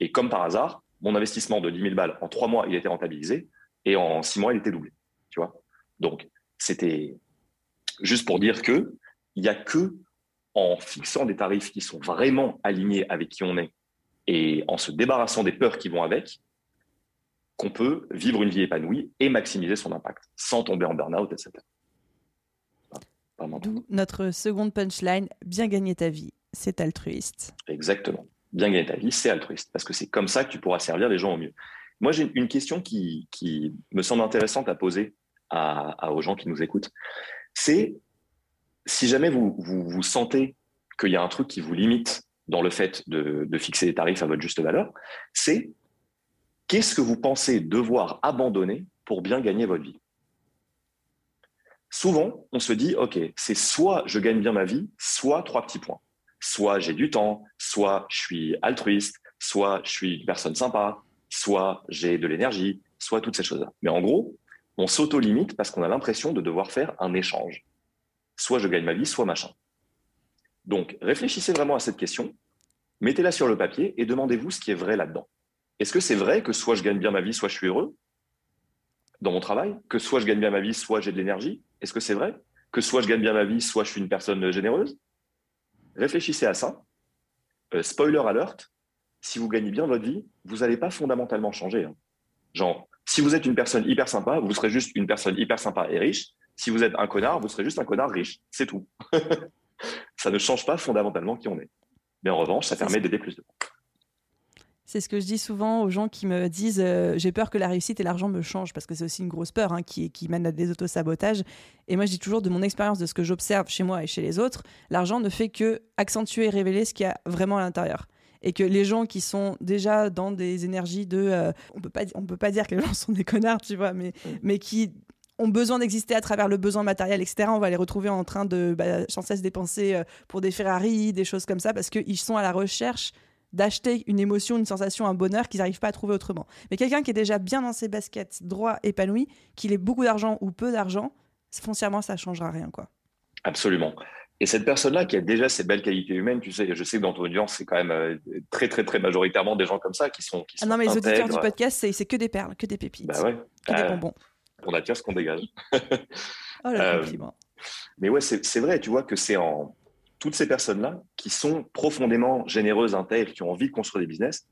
Et comme par hasard, mon investissement de 10 000 balles, en trois mois, il était rentabilisé et en six mois, il était doublé. Tu vois? Donc, c'était Juste pour dire que il n'y a que en fixant des tarifs qui sont vraiment alignés avec qui on est et en se débarrassant des peurs qui vont avec, qu'on peut vivre une vie épanouie et maximiser son impact sans tomber en burn-out, etc. D'où notre seconde punchline, bien gagner ta vie, c'est altruiste. Exactement. Bien gagner ta vie, c'est altruiste, parce que c'est comme ça que tu pourras servir les gens au mieux. Moi, j'ai une question qui, me semble intéressante à poser aux gens qui nous écoutent c'est si jamais vous, vous, sentez qu'il y a un truc qui vous limite dans le fait de, fixer des tarifs à votre juste valeur, c'est qu'est-ce que vous pensez devoir abandonner pour bien gagner votre vie? Souvent, on se dit, OK, c'est soit je gagne bien ma vie, soit trois petits points. Soit j'ai du temps, soit je suis altruiste, soit je suis une personne sympa, soit j'ai de l'énergie, soit toutes ces choses-là. Mais en gros, on s'auto-limite parce qu'on a l'impression de devoir faire un échange. Soit je gagne ma vie, soit machin. Donc, réfléchissez vraiment à cette question, mettez-la sur le papier et demandez-vous ce qui est vrai là-dedans. Est-ce que c'est vrai que soit je gagne bien ma vie, soit je suis heureux dans mon travail? Que soit je gagne bien ma vie, soit j'ai de l'énergie? Est-ce que c'est vrai? Que soit je gagne bien ma vie, soit je suis une personne généreuse? Réfléchissez à ça. Euh, spoiler alert, si vous gagnez bien votre vie, vous n'allez pas fondamentalement changer. Hein. Genre, si vous êtes une personne hyper sympa, vous serez juste une personne hyper sympa et riche. Si vous êtes un connard, vous serez juste un connard riche. C'est tout. ça ne change pas fondamentalement qui on est. Mais en revanche, ça permet d'aider plus de gens. C'est ce que je dis souvent aux gens qui me disent euh, j'ai peur que la réussite et l'argent me changent parce que c'est aussi une grosse peur hein, qui, qui mène à des autosabotages. Et moi, je dis toujours de mon expérience, de ce que j'observe chez moi et chez les autres, l'argent ne fait que accentuer et révéler ce qu'il y a vraiment à l'intérieur et que les gens qui sont déjà dans des énergies de euh, on peut pas on peut pas dire que les gens sont des connards tu vois mais mais qui ont besoin d'exister à travers le besoin matériel, etc. On va les retrouver en train de bah, sans cesse dépenser euh, pour des Ferrari, des choses comme ça, parce qu'ils sont à la recherche d'acheter une émotion, une sensation, un bonheur qu'ils n'arrivent pas à trouver autrement. Mais quelqu'un qui est déjà bien dans ses baskets, droit, épanoui, qu'il ait beaucoup d'argent ou peu d'argent, foncièrement, ça ne changera rien. quoi. Absolument. Et cette personne-là qui a déjà ces belles qualités humaines, tu sais, je sais que dans ton audience, c'est quand même euh, très, très, très majoritairement des gens comme ça qui sont. Qui ah non, mais les auditeurs du podcast, c'est que des perles, que des pépites. Bah ouais. Que des euh, bonbons. On attire ce qu'on dégage. oh, le euh, mais ouais, c'est vrai, tu vois que c'est en. Toutes ces personnes-là qui sont profondément généreuses, intègres, qui ont envie de construire des business,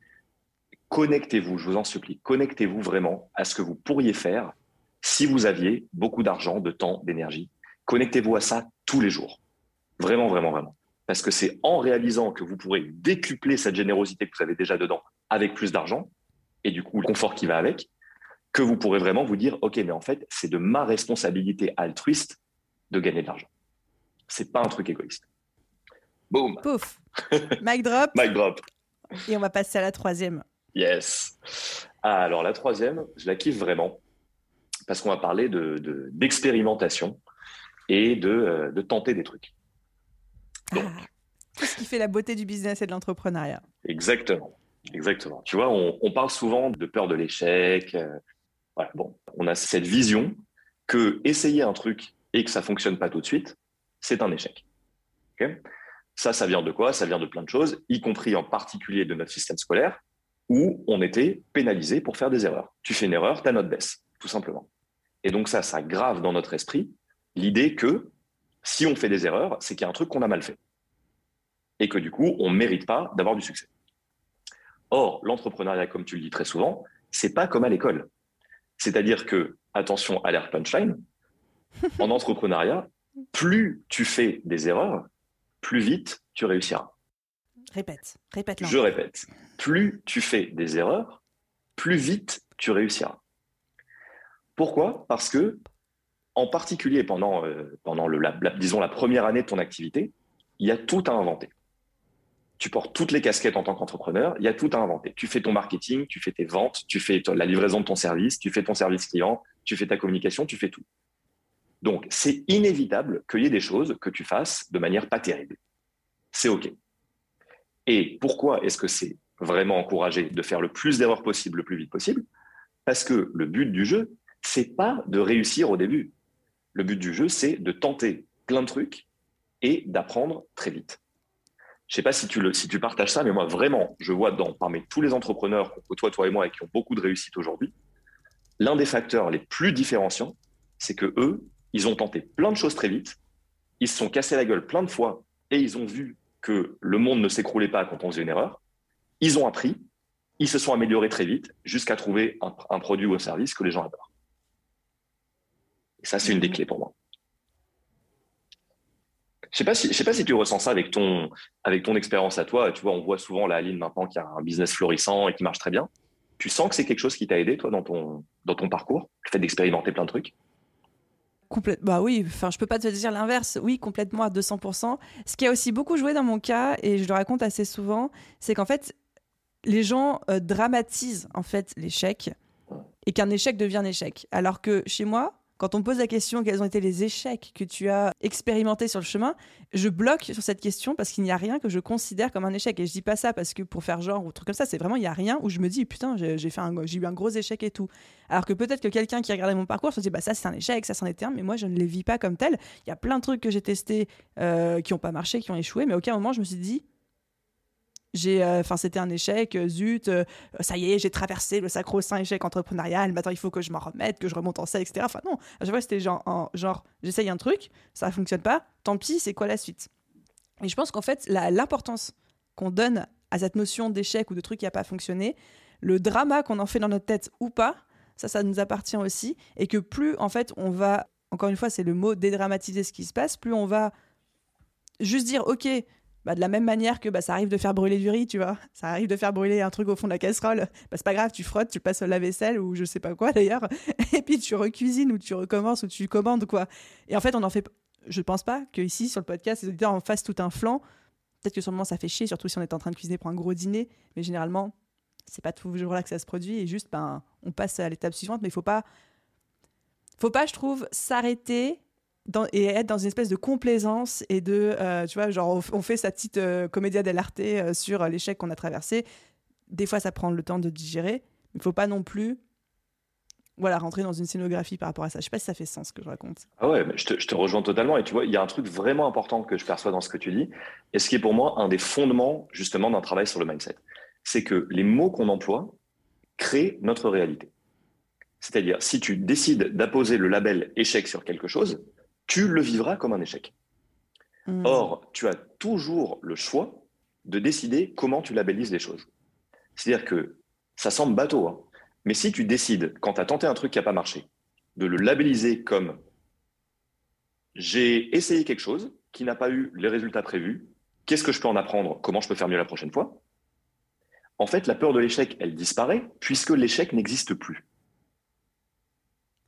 connectez-vous, je vous en supplie, connectez-vous vraiment à ce que vous pourriez faire si vous aviez beaucoup d'argent, de temps, d'énergie. Connectez-vous à ça tous les jours Vraiment, vraiment, vraiment. Parce que c'est en réalisant que vous pourrez décupler cette générosité que vous avez déjà dedans avec plus d'argent et du coup le confort qui va avec, que vous pourrez vraiment vous dire, OK, mais en fait, c'est de ma responsabilité altruiste de gagner de l'argent. C'est pas un truc égoïste. Boum. Pouf. Mic drop. Mic drop. Et on va passer à la troisième. Yes. alors la troisième, je la kiffe vraiment parce qu'on va parler de, d'expérimentation et de, euh, de, tenter des trucs. Donc, ah, ce qui fait la beauté du business et de l'entrepreneuriat? Exactement. Exactement. Tu vois, on, parle souvent de peur de l'échec. Euh, bon, on a cette vision que essayer un truc et que ça fonctionne pas tout de suite, c'est un échec. ça, ça vient de quoi? Ça vient de plein de choses, y compris en particulier de notre système scolaire, où on était pénalisé pour faire des erreurs. Tu fais une erreur, ta note baisse, tout simplement. Et donc ça, ça grave dans notre esprit l'idée que si on fait des erreurs, c'est qu'il y a un truc qu'on a mal fait. Et que du coup, on ne mérite pas d'avoir du succès. Or, l'entrepreneuriat, comme tu le dis très souvent, c'est pas comme à l'école. C'est-à-dire que, attention, alerte punchline, en entrepreneuriat, plus tu fais des erreurs, plus vite tu réussiras. Répète, répète. Je répète. Plus tu fais des erreurs, plus vite tu réussiras. Pourquoi? Parce que, en particulier pendant, euh, pendant le, disons, la première année de ton activité, il y a tout à inventer tu portes toutes les casquettes en tant qu'entrepreneur, il y a tout à inventer. Tu fais ton marketing, tu fais tes ventes, tu fais la livraison de ton service, tu fais ton service client, tu fais ta communication, tu fais tout. Donc, c'est inévitable qu'il y ait des choses que tu fasses de manière pas terrible. C'est OK. Et pourquoi est-ce que c'est vraiment encouragé de faire le plus d'erreurs possible le plus vite possible? Parce que le but du jeu, c'est pas de réussir au début. Le but du jeu, c'est de tenter plein de trucs et d'apprendre très vite. Je sais pas si tu, le, si tu partages ça, mais moi, vraiment, je vois dans, parmi tous les entrepreneurs qu'on côtoie, toi et moi, et qui ont beaucoup de réussite aujourd'hui, l'un des facteurs les plus différenciants, c'est que eux, ils ont tenté plein de choses très vite, ils se sont cassés la gueule plein de fois et ils ont vu que le monde ne s'écroulait pas quand on faisait une erreur. Ils ont appris, ils se sont améliorés très vite jusqu'à trouver un produit ou un service que les gens adorent. Et ça, c'est une des clés pour moi. Je sais pas si, je sais pas si tu ressens ça avec ton, avec ton expérience à toi. Tu vois, on voit souvent la Aline maintenant qui a un business florissant et qui marche très bien. Tu sens que c'est quelque chose qui t'a aidé, toi, dans ton, dans ton parcours, le fait d'expérimenter plein de trucs? Complètement. Bah oui, enfin, je peux pas te dire l'inverse. Oui, complètement à 200%. Ce qui a aussi beaucoup joué dans mon cas, et je le raconte assez souvent, c'est qu'en fait, les gens euh, dramatisent en fait l'échec et qu'un échec devient un échec. Alors que chez moi, quand on pose la question quels ont été les échecs que tu as expérimentés sur le chemin, je bloque sur cette question parce qu'il n'y a rien que je considère comme un échec. Et je dis pas ça parce que pour faire genre ou truc comme ça, c'est vraiment il y a rien où je me dis putain j'ai eu un gros échec et tout. Alors que peut-être que quelqu'un qui regardait mon parcours se dit bah ça c'est un échec, ça c'en était un, mais moi je ne les vis pas comme tel. Il y a plein de trucs que j'ai testés euh, qui n'ont pas marché, qui ont échoué, mais à aucun moment je me suis dit j'ai euh, enfin c'était un échec euh, zut euh, ça y est j'ai traversé le sacro-saint échec entrepreneurial maintenant il faut que je m'en remette que je remonte en selle etc enfin non je vois c'était genre genre j'essaye un truc ça ne fonctionne pas tant pis c'est quoi la suite? Et je pense qu'en fait l'importance qu'on donne à cette notion d'échec ou de truc qui n'a pas fonctionné le drama qu'on en fait dans notre tête ou pas ça ça nous appartient aussi. Et que plus en fait on va encore une fois c'est le mot dédramatiser ce qui se passe plus on va juste dire ok bah, de la même manière que bah, ça arrive de faire brûler du riz, tu vois. Ça arrive de faire brûler un truc au fond de la casserole. Bah, c'est pas grave, tu frottes, tu passes au lave-vaisselle ou je sais pas quoi d'ailleurs. Et puis tu recuisines ou tu recommences ou tu commandes quoi. Et en fait, on en fait. Je pense pas qu'ici, sur le podcast, les auditeurs en fassent tout un flanc. Peut-être que sur le moment, ça fait chier, surtout si on est en train de cuisiner pour un gros dîner. Mais généralement, c'est pas toujours là que ça se produit. Et juste, ben, on passe à l'étape suivante. Mais il faut pas. Faut pas, je trouve, s'arrêter et être dans une espèce de complaisance et de, euh, tu vois, genre on, fait sa petite euh, comédia dell'arte euh, sur l'échec qu'on a traversé. Des fois, ça prend le temps de digérer, mais il faut pas non plus voilà, rentrer dans une scénographie par rapport à ça. Je sais pas si ça fait sens ce que je raconte. Ah ouais, je te, je te, rejoins totalement. Et tu vois, il y a un truc vraiment important que je perçois dans ce que tu dis, et ce qui est pour moi un des fondements justement d'un travail sur le mindset. C'est que les mots qu'on emploie créent notre réalité. C'est-à-dire, si tu décides d'apposer le label échec sur quelque chose, tu le vivras comme un échec. Hmm. Or, tu as toujours le choix de décider comment tu labellises les choses. C'est-à-dire que ça semble bateau, hein. mais si tu décides, quand tu as tenté un truc qui n'a pas marché, de le labelliser comme j'ai essayé quelque chose qui n'a pas eu les résultats prévus, qu'est-ce que je peux en apprendre, comment je peux faire mieux la prochaine fois? En fait, la peur de l'échec, elle disparaît puisque l'échec n'existe plus.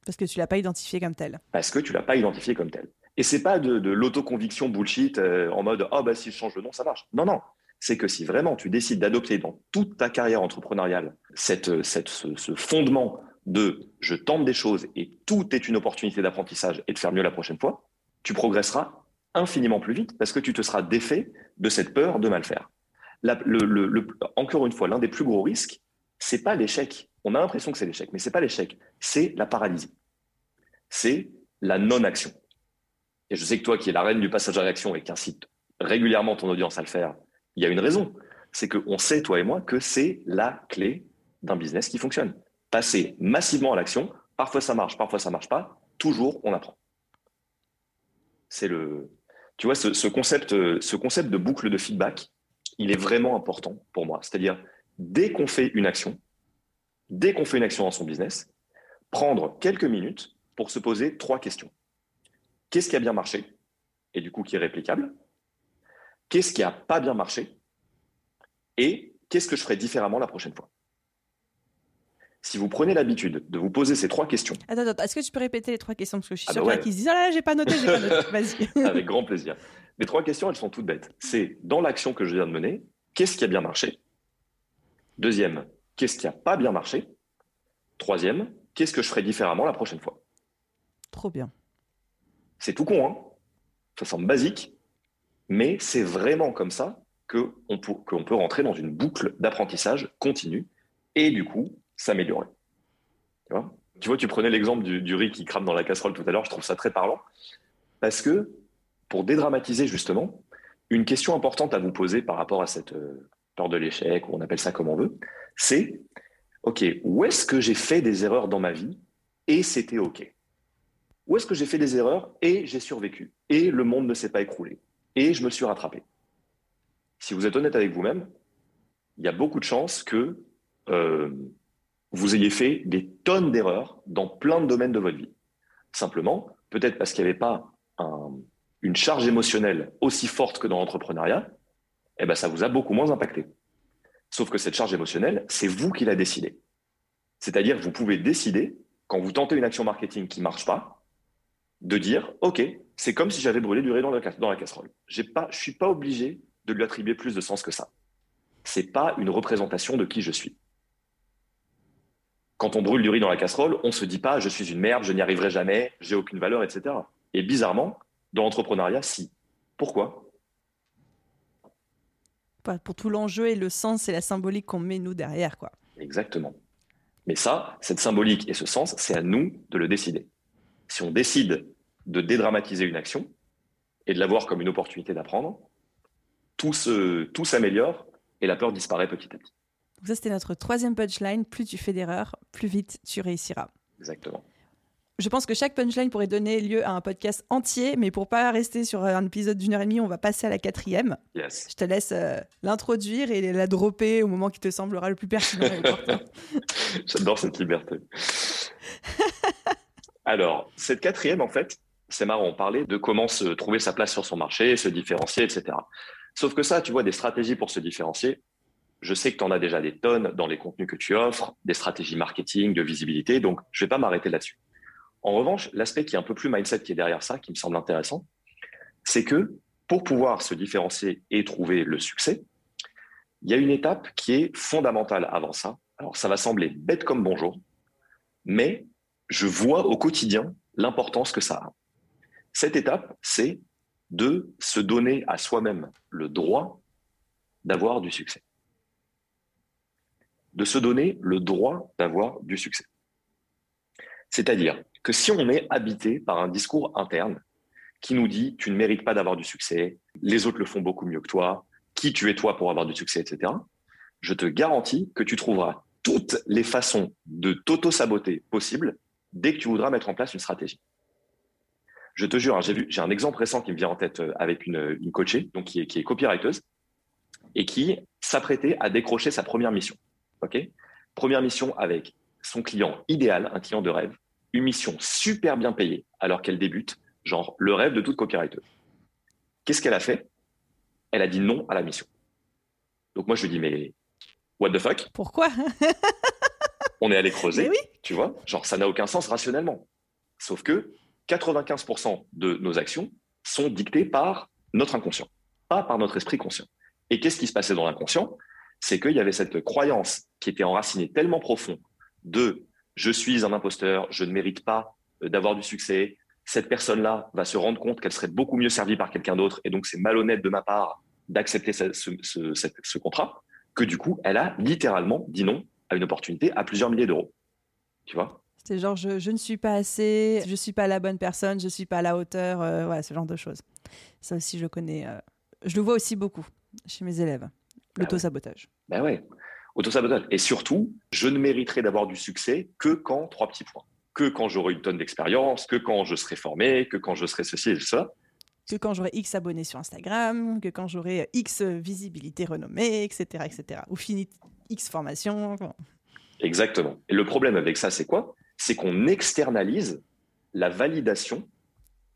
Parce que tu l'as pas identifié comme tel. Parce que tu l'as pas identifié comme tel. Et c'est pas de, l'autoconviction bullshit euh, en mode oh bah si je change de nom ça marche. Non non, c'est que si vraiment tu décides d'adopter dans toute ta carrière entrepreneuriale cette, cette, ce, fondement de je tente des choses et tout est une opportunité d'apprentissage et de faire mieux la prochaine fois, tu progresseras infiniment plus vite parce que tu te seras défait de cette peur de mal faire. encore une fois, l'un des plus gros risques, c'est pas l'échec. On a l'impression que c'est l'échec, mais c'est pas l'échec, c'est la paralysie. C'est la non-action. Et je sais que toi, qui es la reine du passage à l'action et qui incite régulièrement ton audience à le faire, il y a une raison. C'est qu'on sait, toi et moi, que c'est la clé d'un business qui fonctionne. Passer massivement à l'action, parfois ça marche, parfois ça marche pas, toujours on apprend. C'est le, tu vois, ce, concept, ce concept de boucle de feedback, il est vraiment important pour moi. C'est-à-dire, dès qu'on fait une action, dès qu'on fait une action dans son business, prendre quelques minutes pour se poser trois questions. Qu'est-ce qui a bien marché et du coup qui est réplicable? Qu'est-ce qui n'a pas bien marché Et qu'est-ce que je ferai différemment la prochaine fois? Si vous prenez l'habitude de vous poser ces trois questions. Attends, attends, est-ce que tu peux répéter les trois questions? Parce que je suis ah sûr bah qu'il se disent Ah là, j'ai pas noté, j'ai pas noté. Vas-y. Avec grand plaisir. Les trois questions, elles sont toutes bêtes. C'est dans l'action que je viens de mener, qu'est-ce qui a bien marché? Deuxième, qu'est-ce qui n'a pas bien marché? Troisième, qu'est-ce que je ferai différemment la prochaine fois? Trop bien. C'est tout con, hein? Ça semble basique, mais c'est vraiment comme ça qu'on peut, peut rentrer dans une boucle d'apprentissage continu et du coup s'améliorer. Tu vois, tu, vois, tu prenais l'exemple du, riz qui crame dans la casserole tout à l'heure, je trouve ça très parlant, parce que pour dédramatiser justement, une question importante à vous poser par rapport à cette euh, peur de l'échec, ou on appelle ça comme on veut, c'est, OK, où est-ce que j'ai fait des erreurs dans ma vie et c'était OK? Où est-ce que j'ai fait des erreurs et j'ai survécu Et le monde ne s'est pas écroulé. Et je me suis rattrapé? Si vous êtes honnête avec vous-même, il y a beaucoup de chances que euh, vous ayez fait des tonnes d'erreurs dans plein de domaines de votre vie. Simplement, peut-être parce qu'il n'y avait pas une charge émotionnelle aussi forte que dans l'entrepreneuriat, eh ben, ça vous a beaucoup moins impacté. Sauf que cette charge émotionnelle, c'est vous qui la décidez. C'est-à-dire, vous pouvez décider, quand vous tentez une action marketing qui ne marche pas, de dire, OK, c'est comme si j'avais brûlé du riz dans la, casserole. je ne suis pas obligé de lui attribuer plus de sens que ça. Ce n'est pas une représentation de qui je suis. Quand on brûle du riz dans la casserole, on ne se dit pas je suis une merde, je n'y arriverai jamais, j'ai aucune valeur, etc. Et bizarrement, dans l'entrepreneuriat, si. Pourquoi? Pour tout l'enjeu et le sens et la symbolique qu'on met nous derrière, quoi. Exactement. Mais ça, cette symbolique et ce sens, c'est à nous de le décider. Si on décide de dédramatiser une action et de la voir comme une opportunité d'apprendre, tout s'améliore et la peur disparaît petit à petit. ça, c'était notre troisième punchline. Plus tu fais d'erreurs, plus vite tu réussiras. Exactement. Je pense que chaque punchline pourrait donner lieu à un podcast entier, mais pour pas rester sur un épisode d'une heure et demie, on va passer à la quatrième. Yes. Je te laisse euh, l'introduire et la dropper au moment qui te semblera le plus pertinent J'adore cette liberté. Alors, cette quatrième, en fait, c'est marrant, on parlait de comment se trouver sa place sur son marché, se différencier, etc. Sauf que ça, tu vois, des stratégies pour se différencier, je sais que tu en as déjà des tonnes dans les contenus que tu offres, des stratégies marketing, de visibilité, donc je ne vais pas m'arrêter là-dessus. En revanche, l'aspect qui est un peu plus mindset qui est derrière ça, qui me semble intéressant, c'est que pour pouvoir se différencier et trouver le succès, il y a une étape qui est fondamentale avant ça. Alors ça va sembler bête comme bonjour, mais je vois au quotidien l'importance que ça a. Cette étape, c'est de se donner à soi-même le droit d'avoir du succès. De se donner le droit d'avoir du succès. C'est-à-dire que si on est habité par un discours interne qui nous dit tu ne mérites pas d'avoir du succès, les autres le font beaucoup mieux que toi, qui tu es toi pour avoir du succès, etc., je te garantis que tu trouveras toutes les façons de t'auto-saboter possibles dès que tu voudras mettre en place une stratégie. Je te jure, hein, j'ai vu, j'ai un exemple récent qui me vient en tête euh, avec une, une coachée, donc qui est, qui est copywriteuse, et qui s'apprêtait à décrocher sa première mission. Ok? Première mission avec son client idéal, un client de rêve, une mission super bien payée alors qu'elle débute, genre le rêve de toute copywriteuse. Qu'est-ce qu'elle a fait? Elle a dit non à la mission. Donc moi je lui dis mais what the fuck? Pourquoi? On est allé creuser, tu vois, genre ça n'a aucun sens rationnellement. Sauf que 95% de nos actions sont dictées par notre inconscient, pas par notre esprit conscient. Et qu'est-ce qui se passait dans l'inconscient? C'est qu'il y avait cette croyance qui était enracinée tellement profond de je suis un imposteur, je ne mérite pas euh, d'avoir du succès, cette personne-là va se rendre compte qu'elle serait beaucoup mieux servie par quelqu'un d'autre, et donc c'est malhonnête de ma part d'accepter ce, contrat, que du coup, elle a littéralement dit non à une opportunité à plusieurs milliers d'euros. Tu vois? C'est genre, je, ne suis pas assez, je ne suis pas la bonne personne, je ne suis pas à la hauteur, euh, ouais, ce genre de choses. Ça aussi, je connais. Euh, je le vois aussi beaucoup chez mes élèves. Bah L'auto-sabotage. Ben ouais. Auto-sabotage. Et surtout, je ne mériterai d'avoir du succès que quand trois petits points que quand j'aurai une tonne d'expérience, que quand je serai formé, que quand je serai ceci et ça. Que quand j'aurai X abonnés sur Instagram, que quand j'aurai X visibilité renommée, etc. etc. ou fini X formation. Exactement. Et le problème avec ça, c'est quoi? C'est qu'on externalise la validation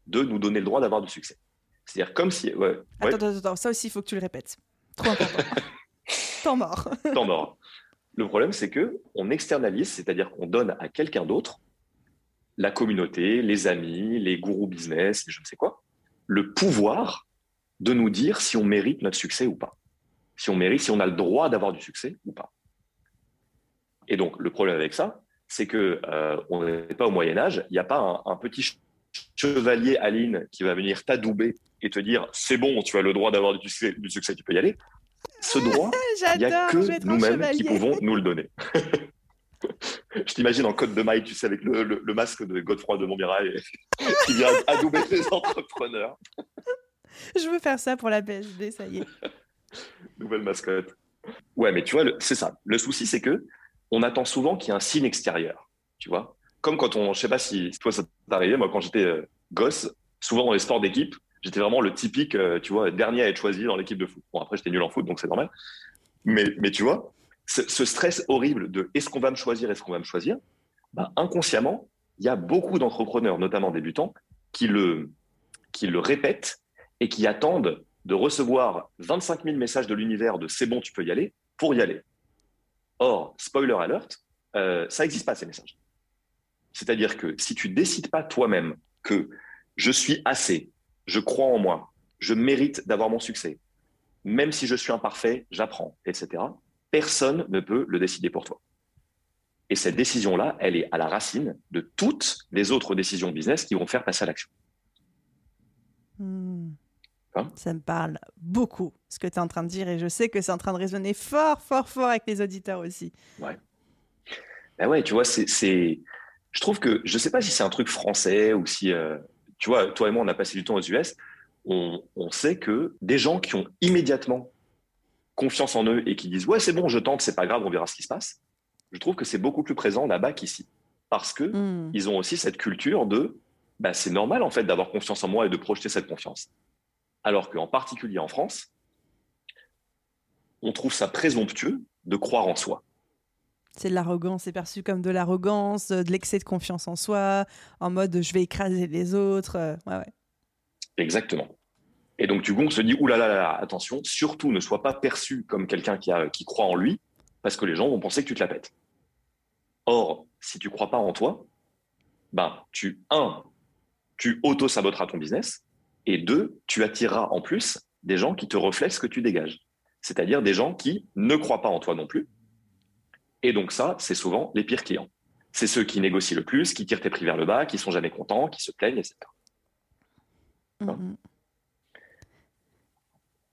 de nous donner le droit d'avoir du succès. C'est-à-dire comme si... Ouais, attends, attends, attends, ça aussi, il faut que tu le répètes. Trop important. Mort. Le problème, c'est que on externalise, c'est-à-dire qu'on donne à quelqu'un d'autre la communauté, les amis, les gourous business, je ne sais quoi, le pouvoir de nous dire si on mérite notre succès ou pas. Si on mérite, si on a le droit d'avoir du succès ou pas. Et donc, le problème avec ça, c'est que euh, on n'est pas au Moyen Âge. Il n'y a pas un, petit chevalier Aline qui va venir t'adouber et te dire c'est bon, tu as le droit d'avoir du succès, du succès, tu peux y aller. Ce droit, il n'y a que nous-mêmes qui pouvons nous le donner. Je t'imagine en code de maille, tu sais, avec le, masque de Godefroy de Montmirail qui vient adouber les entrepreneurs. Je veux faire ça pour la BSD, ça y est. Nouvelle mascotte. Ouais, mais tu vois, c'est ça. Le souci, c'est que on attend souvent qu'il y ait un signe extérieur, tu vois. Comme quand on, je sais pas si toi ça t'est arrivé, moi quand j'étais euh, gosse, souvent dans les sports d'équipe, j'étais vraiment le typique, euh, tu vois, dernier à être choisi dans l'équipe de foot. Bon, après j'étais nul en foot, donc c'est normal. Mais, mais tu vois, ce, stress horrible de est-ce qu'on va me choisir, est-ce qu'on va me choisir, bah, inconsciemment, il y a beaucoup d'entrepreneurs, notamment débutants, qui le, qui le répètent et qui attendent de recevoir 25 000 messages de l'univers de c'est bon, tu peux y aller, pour y aller. Or, spoiler alert, euh, ça n'existe pas ces messages. C'est-à-dire que si tu décides pas toi-même que je suis assez, je crois en moi, je mérite d'avoir mon succès, même si je suis imparfait, j'apprends, etc personne ne peut le décider pour toi. Et cette décision-là, elle est à la racine de toutes les autres décisions business qui vont faire passer à l'action. Hmm. Hein? Ça me parle beaucoup, ce que tu es en train de dire, et je sais que c'est en train de résonner fort, fort, fort avec les auditeurs aussi. Ouais. Ben ouais, tu vois, c'est. Je trouve que, je ne sais pas si c'est un truc français ou si, euh, tu vois, toi et moi, on a passé du temps aux US, on, on sait que des gens qui ont immédiatement confiance en eux et qui disent ouais c'est bon je tente c'est pas grave on verra ce qui se passe je trouve que c'est beaucoup plus présent là-bas qu'ici. Parce que hmm. ils ont aussi cette culture de bah, c'est normal en fait d'avoir confiance en moi et de projeter cette confiance. Alors qu'en particulier en France on trouve ça présomptueux de croire en soi c'est de l'arrogance, c'est perçu comme de l'arrogance, de l'excès de confiance en soi, en mode je vais écraser les autres. Euh, ouais, ouais. Exactement. Et donc, du coup, on se dit, oulala, là là, attention, surtout ne sois pas perçu comme quelqu'un qui, qui croit en lui, parce que les gens vont penser que tu te la pètes. Or, si tu crois pas en toi, ben, tu, un, tu auto-saboteras ton business, et deux, tu attireras en plus des gens qui te reflètent ce que tu dégages. C'est-à-dire des gens qui ne croient pas en toi non plus. Et donc ça, c'est souvent les pires clients. C'est ceux qui négocient le plus, qui tirent tes prix vers le bas, qui sont jamais contents, qui se plaignent, etc.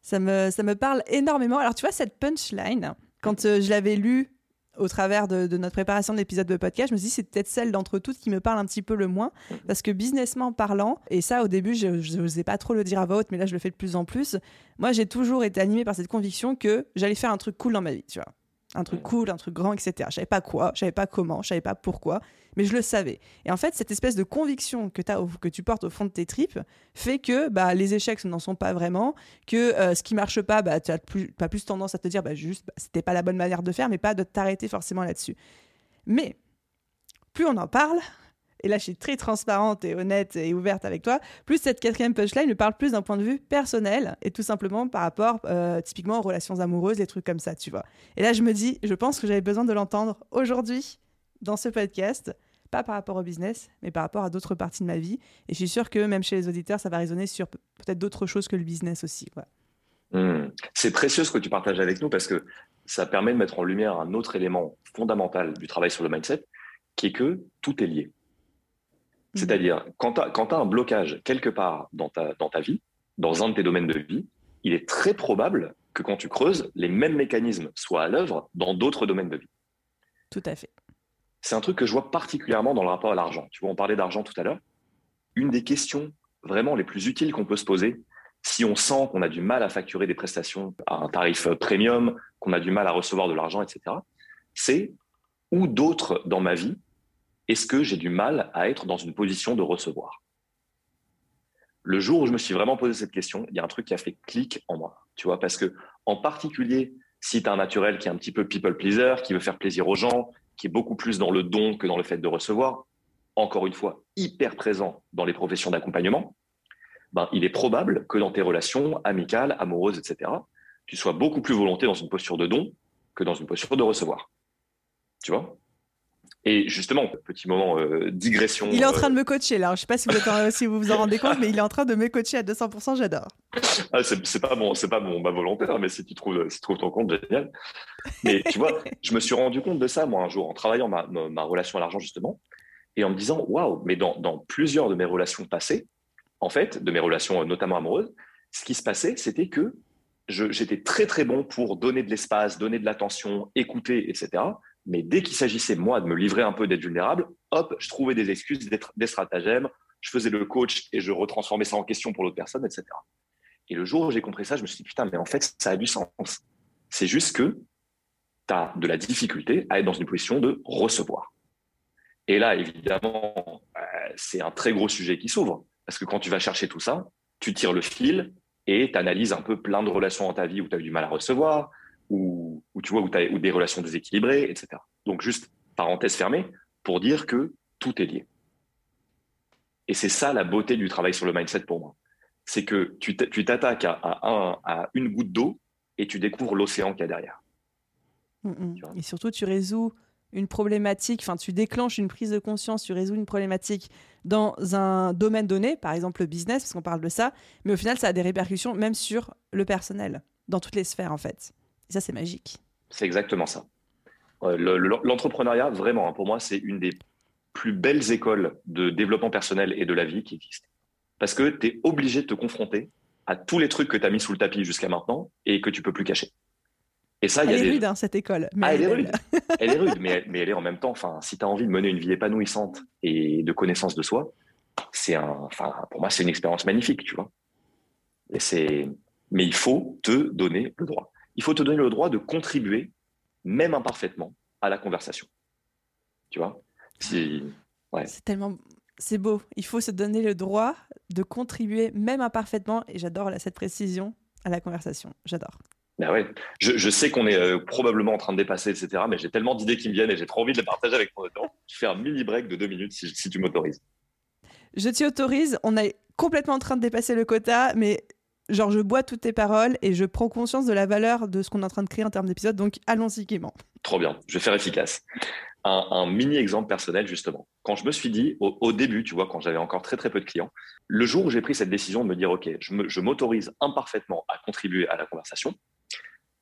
Ça me, ça me parle énormément. Alors, tu vois, cette punchline, quand euh, je l'avais lue au travers de, notre préparation de l'épisode de podcast, je me suis dit c'est peut-être celle d'entre toutes qui me parle un petit peu le moins parce que businessment parlant, et ça au début je n'osais pas trop le dire à voix haute, mais là je le fais de plus en plus. Moi j'ai toujours été animée par cette conviction que j'allais faire un truc cool dans ma vie, tu vois un truc cool, un truc grand, etc. Je savais pas quoi, je savais pas comment, je savais pas pourquoi, mais je le savais. Et en fait, cette espèce de conviction que, as que tu portes au fond de tes tripes fait que bah, les échecs n'en sont pas vraiment, que euh, ce qui marche pas, bah, tu as plus, pas plus tendance à te dire bah, juste, bah, c'était pas la bonne manière de faire, mais pas de t'arrêter forcément là-dessus. Mais plus on en parle, et là je suis très transparente et honnête et ouverte avec toi, plus cette quatrième punchline me parle plus d'un point de vue personnel et tout simplement par rapport euh, typiquement aux relations amoureuses, les trucs comme ça, tu vois. Et là je me dis, je pense que j'avais besoin de l'entendre aujourd'hui dans ce podcast pas par rapport au business, mais par rapport à d'autres parties de ma vie. Et je suis sûre que même chez les auditeurs, ça va résonner sur peut-être d'autres choses que le business aussi. Hmm. C'est précieux ce que tu partages avec nous parce que ça permet de mettre en lumière un autre élément fondamental du travail sur le mindset, qui est que tout est lié. Hmm. C'est-à-dire, quand tu as, un blocage quelque part dans ta, dans ta vie, dans un de tes domaines de vie, il est très probable que quand tu creuses, les mêmes mécanismes soient à l'œuvre dans d'autres domaines de vie. Tout à fait. C'est un truc que je vois particulièrement dans le rapport à l'argent. Tu vois, on parlait d'argent tout à l'heure. Une des questions vraiment les plus utiles qu'on peut se poser, si on sent qu'on a du mal à facturer des prestations à un tarif premium, qu'on a du mal à recevoir de l'argent, etc., c'est où d'autres dans ma vie est-ce que j'ai du mal à être dans une position de recevoir? Le jour où je me suis vraiment posé cette question, il y a un truc qui a fait clic en moi, tu vois, parce que en particulier si tu as un naturel qui est un petit peu people pleaser, qui veut faire plaisir aux gens, qui est beaucoup plus dans le don que dans le fait de recevoir, encore une fois, hyper présent dans les professions d'accompagnement, ben, il est probable que dans tes relations amicales, amoureuses, etc., tu sois beaucoup plus volonté dans une posture de don que dans une posture de recevoir. Tu vois? Et justement, petit moment euh, digression. Il est en train de me coacher là. Je ne sais pas si vous, si vous vous en rendez compte, mais il est en train de me coacher à 200%. J'adore. Ah, c'est pas bon, c'est pas mon ma volonté, hein, mais si tu trouves, si tu trouves ton compte, génial. Mais tu vois, je me suis rendu compte de ça moi un jour en travaillant ma, ma, relation à l'argent justement, et en me disant waouh, mais dans, dans plusieurs de mes relations passées, en fait, de mes relations euh, notamment amoureuses, ce qui se passait, c'était que j'étais très très bon pour donner de l'espace, donner de l'attention, écouter, etc. Mais dès qu'il s'agissait, moi, de me livrer un peu, d'être vulnérable, hop, je trouvais des excuses, des stratagèmes, je faisais le coach et je retransformais ça en question pour l'autre personne, etc. Et le jour où j'ai compris ça, je me suis dit, putain, mais en fait, ça a du sens. C'est juste que tu as de la difficulté à être dans une position de recevoir. Et là, évidemment, euh, c'est un très gros sujet qui s'ouvre. Parce que quand tu vas chercher tout ça, tu tires le fil et tu analyses un peu plein de relations dans ta vie où tu as eu du mal à recevoir, ou, tu vois, où tu as des relations déséquilibrées, etc. Donc, juste parenthèse fermée pour dire que tout est lié. Et c'est ça la beauté du travail sur le mindset pour moi. C'est que tu t'attaques à, une goutte d'eau et tu découvres l'océan qu'il y a derrière. Mm, mm. Et surtout, tu résous une problématique, enfin, tu déclenches une prise de conscience, tu résous une problématique dans un domaine donné, par exemple le business, parce qu'on parle de ça, mais au final, ça a des répercussions même sur le personnel, dans toutes les sphères, en fait. Et ça, c'est magique. C'est exactement ça. L'entrepreneuriat, vraiment, hein, pour moi, c'est une des plus belles écoles de développement personnel et de la vie qui existent. Parce que tu es obligé de te confronter à tous les trucs que tu as mis sous le tapis jusqu'à maintenant et que tu peux plus cacher. Et ça, elle y a est rude, hein, cette école. Mais ah, elle, est rude. elle est rude, mais, mais elle est en même temps, enfin, si tu as envie de mener une vie épanouissante et de connaissance de soi, c'est un, enfin, pour moi, c'est une expérience magnifique, tu vois. Et c'est, mais il faut te donner le droit il faut te donner le droit de contribuer, même imparfaitement, à la conversation. Tu vois? C'est tellement. C'est beau. Il faut se donner le droit de contribuer, même imparfaitement, et j'adore cette précision, à la conversation. J'adore. Ben ouais. je, sais qu'on est euh, probablement en train de dépasser, etc. Mais j'ai tellement d'idées qui me viennent et j'ai trop envie de les partager avec toi. Je fais un mini break de deux minutes si, si tu m'autorises. Je t'y autorise. On est complètement en train de dépasser le quota, mais genre je bois toutes tes paroles et je prends conscience de la valeur de ce qu'on est en train de créer en termes d'épisode. Donc allons-y gaiement. Trop bien, je vais faire efficace. Un, mini exemple personnel justement. Quand je me suis dit au, début, tu vois, quand j'avais encore très très peu de clients, le jour où j'ai pris cette décision de me dire ok, je m'autorise imparfaitement à contribuer à la conversation.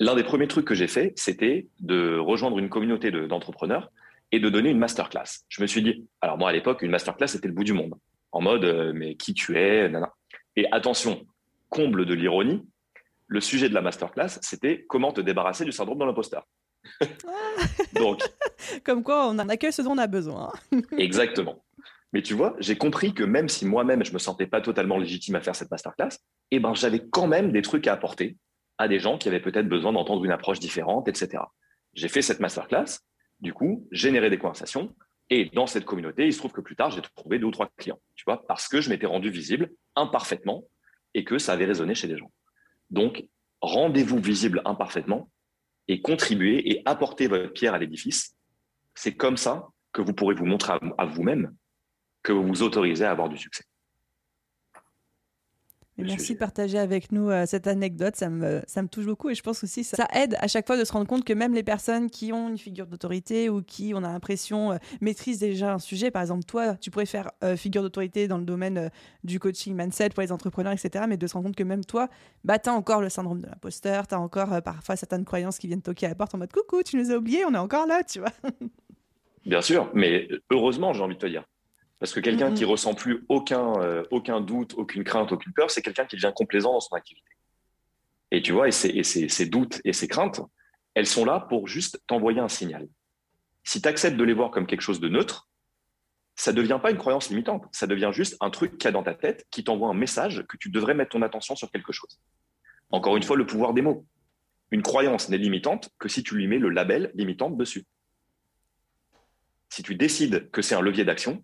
L'un des premiers trucs que j'ai fait, c'était de rejoindre une communauté d'entrepreneurs et de donner une masterclass. Je me suis dit, alors moi à l'époque, une masterclass c'était le bout du monde, en mode euh, mais qui tu es, Et attention, comble de l'ironie, le sujet de la masterclass, c'était comment te débarrasser du syndrome de l'imposteur. Donc, comme quoi on en a que ce dont on a besoin. exactement. Mais tu vois, j'ai compris que même si moi-même je me sentais pas totalement légitime à faire cette masterclass, eh ben j'avais quand même des trucs à apporter à des gens qui avaient peut-être besoin d'entendre une approche différente, etc. J'ai fait cette masterclass, du coup, généré des conversations, et dans cette communauté, il se trouve que plus tard, j'ai trouvé deux ou trois clients, tu vois, parce que je m'étais rendu visible imparfaitement et que ça avait résonné chez les gens. Donc, rendez-vous visible imparfaitement et contribuez et apportez votre pierre à l'édifice. C'est comme ça que vous pourrez vous montrer à vous-même que vous vous autorisez à avoir du succès. Merci de partager avec nous euh, cette anecdote, ça me, ça me touche beaucoup et je pense aussi ça, ça aide à chaque fois de se rendre compte que même les personnes qui ont une figure d'autorité ou qui, on a l'impression, euh, maîtrisent déjà un sujet, par exemple toi, tu pourrais faire euh, figure d'autorité dans le domaine du coaching mindset pour les entrepreneurs, etc., mais de se rendre compte que même toi, bah, tu as encore le syndrome de l'imposteur, tu as encore parfois certaines croyances qui viennent toquer à la porte en mode coucou, tu nous as oubliés, on est encore là, tu vois. Bien sûr, mais heureusement, j'ai envie de te dire. Parce que quelqu'un qui ressent plus aucun, euh, aucun doute, aucune crainte, aucune peur, c'est quelqu'un qui devient complaisant dans son activité. Et tu vois, et ces, doutes et ces craintes, elles sont là pour juste t'envoyer un signal. Si tu acceptes de les voir comme quelque chose de neutre, ça ne devient pas une croyance limitante, ça devient juste un truc qu'il y a dans ta tête qui t'envoie un message que tu devrais mettre ton attention sur quelque chose. Encore une fois, le pouvoir des mots. Une croyance n'est limitante que si tu lui mets le label limitante dessus. Si tu décides que c'est un levier d'action,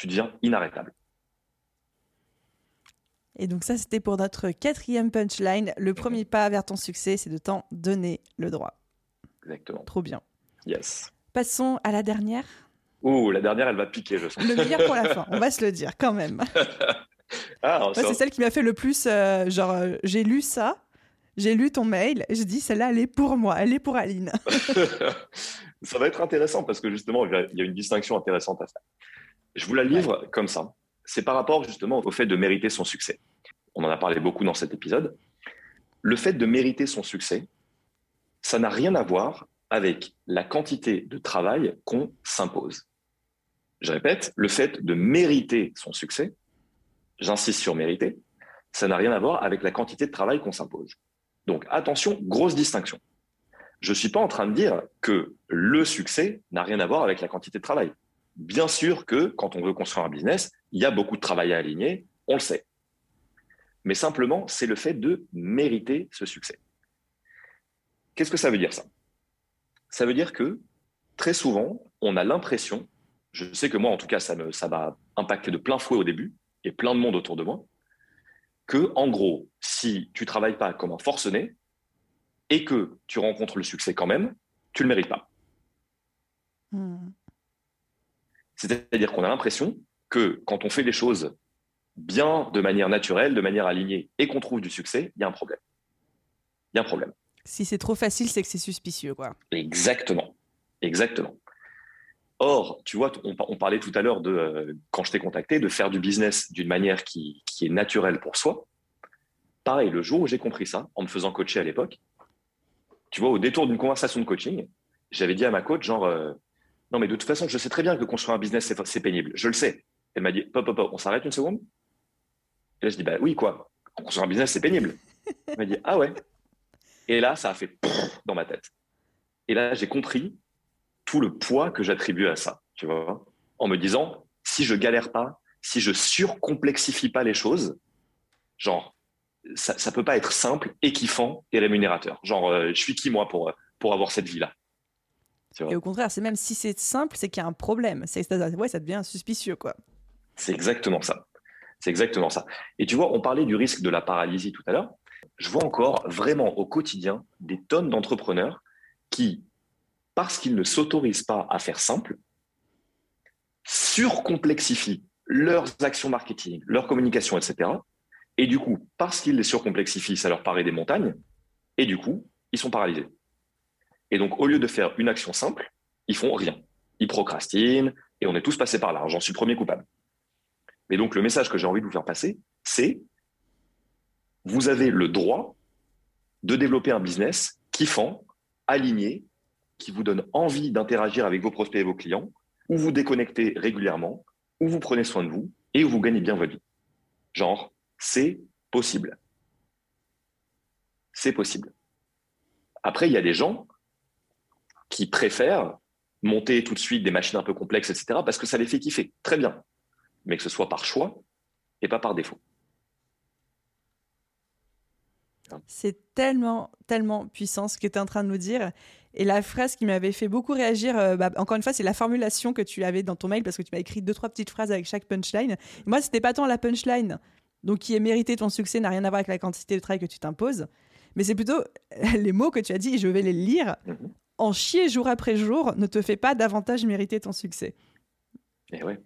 tu deviens inarrêtable. Et donc ça, c'était pour notre quatrième punchline. Le premier pas vers ton succès, c'est de t'en donner le droit. Exactement. Trop bien. Yes. Passons à la dernière. Oh, la dernière, elle va piquer, je sens. Le meilleur pour la fin, on va se le dire quand même. ah, c'est celle qui m'a fait le plus, euh, genre, euh, j'ai lu ça, j'ai lu ton mail, je dis, celle-là, elle est pour moi, elle est pour Aline. ça va être intéressant parce que justement, il y a une distinction intéressante à faire. Je vous la livre comme ça. C'est par rapport justement au fait de mériter son succès. On en a parlé beaucoup dans cet épisode. Le fait de mériter son succès, ça n'a rien à voir avec la quantité de travail qu'on s'impose. Je répète, le fait de mériter son succès, j'insiste sur mériter, ça n'a rien à voir avec la quantité de travail qu'on s'impose. Donc attention, grosse distinction. Je ne suis pas en train de dire que le succès n'a rien à voir avec la quantité de travail. Bien sûr que quand on veut construire un business, il y a beaucoup de travail à aligner, on le sait. Mais simplement, c'est le fait de mériter ce succès. Qu'est-ce que ça veut dire ça? Ça veut dire que très souvent, on a l'impression, je sais que moi en tout cas, ça, me, ça va impacter de plein fouet au début, et plein de monde autour de moi, que en gros, si tu travailles pas comme un forcené et que tu rencontres le succès quand même, tu le mérites pas. Hmm. C'est-à-dire qu'on a l'impression que quand on fait des choses bien, de manière naturelle, de manière alignée, et qu'on trouve du succès, il y a un problème. Il y a un problème. Si c'est trop facile, c'est que c'est suspicieux, quoi. Exactement. Exactement. Or, tu vois, on, parlait tout à l'heure de, euh, quand je t'ai contacté, de faire du business d'une manière qui, est naturelle pour soi. Pareil, le jour où j'ai compris ça, en me faisant coacher à l'époque, tu vois, au détour d'une conversation de coaching, j'avais dit à ma coach, genre, euh, non, mais de toute façon, je sais très bien que construire un business, c'est pénible. Je le sais. Elle m'a dit, pop, pop, pop, on s'arrête une seconde Et là, je dis, bah oui, quoi Construire un business, c'est pénible. Elle m'a dit, ah ouais. Et là, ça a fait dans ma tête. Et là, j'ai compris tout le poids que j'attribue à ça, tu vois, en me disant, si je galère pas, si je surcomplexifie pas les choses, genre, ça, ça peut pas être simple kiffant et rémunérateur. Genre, euh, je suis qui moi pour, pour avoir cette vie-là? Et au contraire, c'est même si c'est simple, c'est qu'il y a un problème. C'est ouais, ça devient suspicieux, quoi. C'est exactement ça. C'est exactement ça. Et tu vois, on parlait du risque de la paralysie tout à l'heure. Je vois encore vraiment au quotidien des tonnes d'entrepreneurs qui, parce qu'ils ne s'autorisent pas à faire simple, surcomplexifient leurs actions marketing, leur communication, etc. Et du coup, parce qu'ils les surcomplexifient, ça leur paraît des montagnes. Et du coup, ils sont paralysés. Et donc, au lieu de faire une action simple, ils font rien. Ils procrastinent et on est tous passés par là. J'en suis premier coupable. Mais donc, le message que j'ai envie de vous faire passer, c'est vous avez le droit de développer un business kiffant, aligné, qui vous donne envie d'interagir avec vos prospects et vos clients, où vous déconnectez régulièrement, où vous prenez soin de vous et où vous gagnez bien votre vie. Genre, c'est possible. C'est possible. Après, il y a des gens qui préfèrent monter tout de suite des machines un peu complexes, etc., parce que ça les fait kiffer. Très bien. Mais que ce soit par choix et pas par défaut. C'est tellement, tellement puissant ce que tu es en train de nous dire. Et la phrase qui m'avait fait beaucoup réagir, euh, bah, encore une fois, c'est la formulation que tu avais dans ton mail parce que tu m'as écrit deux, trois petites phrases avec chaque punchline. Et moi, c'était pas tant la punchline, donc qui est mérité ton succès, n'a rien à voir avec la quantité de travail que tu t'imposes, mais c'est plutôt les mots que tu as dit et je vais les lire. Mhm en chier jour après jour ne te fait pas davantage mériter ton succès. Et eh ouais.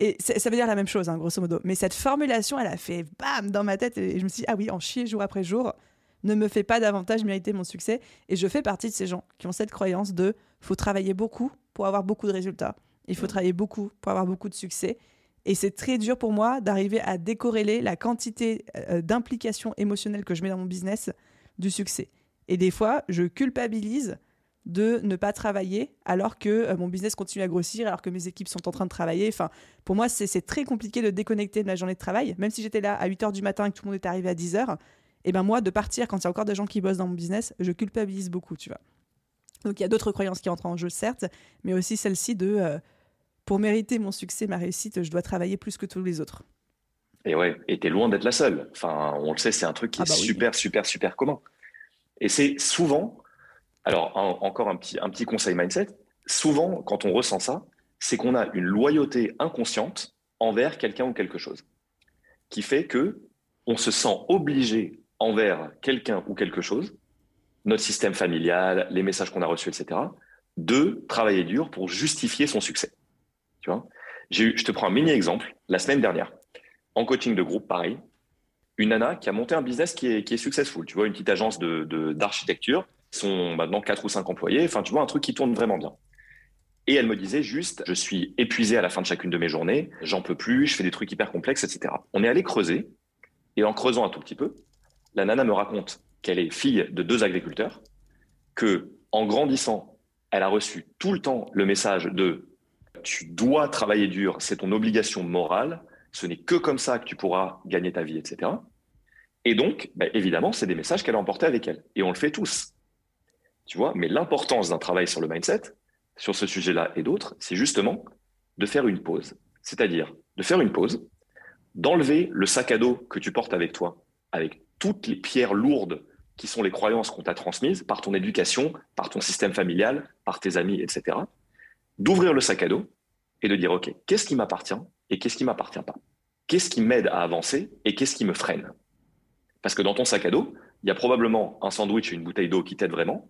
Et ça veut dire la même chose, hein, grosso modo. Mais cette formulation, elle a fait bam dans ma tête et je me suis dit, ah oui, en chier jour après jour ne me fait pas davantage mériter mon succès. Et je fais partie de ces gens qui ont cette croyance de faut travailler beaucoup pour avoir beaucoup de résultats. Il faut travailler beaucoup pour avoir beaucoup de succès. Et c'est très dur pour moi d'arriver à décorréler la quantité euh, d'implication émotionnelle que je mets dans mon business du succès. Et des fois, je culpabilise de ne pas travailler alors que euh, mon business continue à grossir, alors que mes équipes sont en train de travailler. Enfin, pour moi, c'est très compliqué de déconnecter de ma journée de travail. Même si j'étais là à 8 h du matin et que tout le monde est arrivé à 10 h, et ben moi, de partir quand il y a encore des gens qui bossent dans mon business, je culpabilise beaucoup, tu vois. Donc il y a d'autres croyances qui entrent en jeu, certes, mais aussi celle-ci de euh, pour mériter mon succès, ma réussite, je dois travailler plus que tous les autres. Et ouais, et t'es loin d'être la seule. Enfin, on le sait, c'est un truc qui ah est bah super, super, super commun. Et c'est souvent, alors encore un petit, un petit conseil mindset, souvent quand on ressent ça, c'est qu'on a une loyauté inconsciente envers quelqu'un ou quelque chose, qui fait que on se sent obligé envers quelqu'un ou quelque chose, notre système familial, les messages qu'on a reçus, etc., de travailler dur pour justifier son succès. Tu vois? Eu, je te prends un mini exemple. La semaine dernière, en coaching de groupe, pareil, une nana qui a monté un business qui est, qui est successful. Tu vois, une petite agence d'architecture. De, sont maintenant quatre ou cinq employés. Enfin, tu vois, un truc qui tourne vraiment bien. Et elle me disait juste, je suis épuisé à la fin de chacune de mes journées, j'en peux plus, je fais des trucs hyper complexes, etc. On est allé creuser, et en creusant un tout petit peu, la nana me raconte qu'elle est fille de deux agriculteurs, que en grandissant, elle a reçu tout le temps le message de tu dois travailler dur, c'est ton obligation morale, ce n'est que comme ça que tu pourras gagner ta vie, etc. Et donc, bah, évidemment, c'est des messages qu'elle a emportés avec elle. Et on le fait tous. Tu vois, mais l'importance d'un travail sur le mindset, sur ce sujet-là et d'autres, c'est justement de faire une pause. C'est-à-dire de faire une pause, d'enlever le sac à dos que tu portes avec toi, avec toutes les pierres lourdes qui sont les croyances qu'on t'a transmises par ton éducation, par ton système familial, par tes amis, etc. D'ouvrir le sac à dos et de dire, OK, qu'est-ce qui m'appartient et qu'est-ce qui m'appartient pas? Qu'est-ce qui m'aide à avancer et qu'est-ce qui me freine? Parce que dans ton sac à dos, il y a probablement un sandwich et une bouteille d'eau qui t'aident vraiment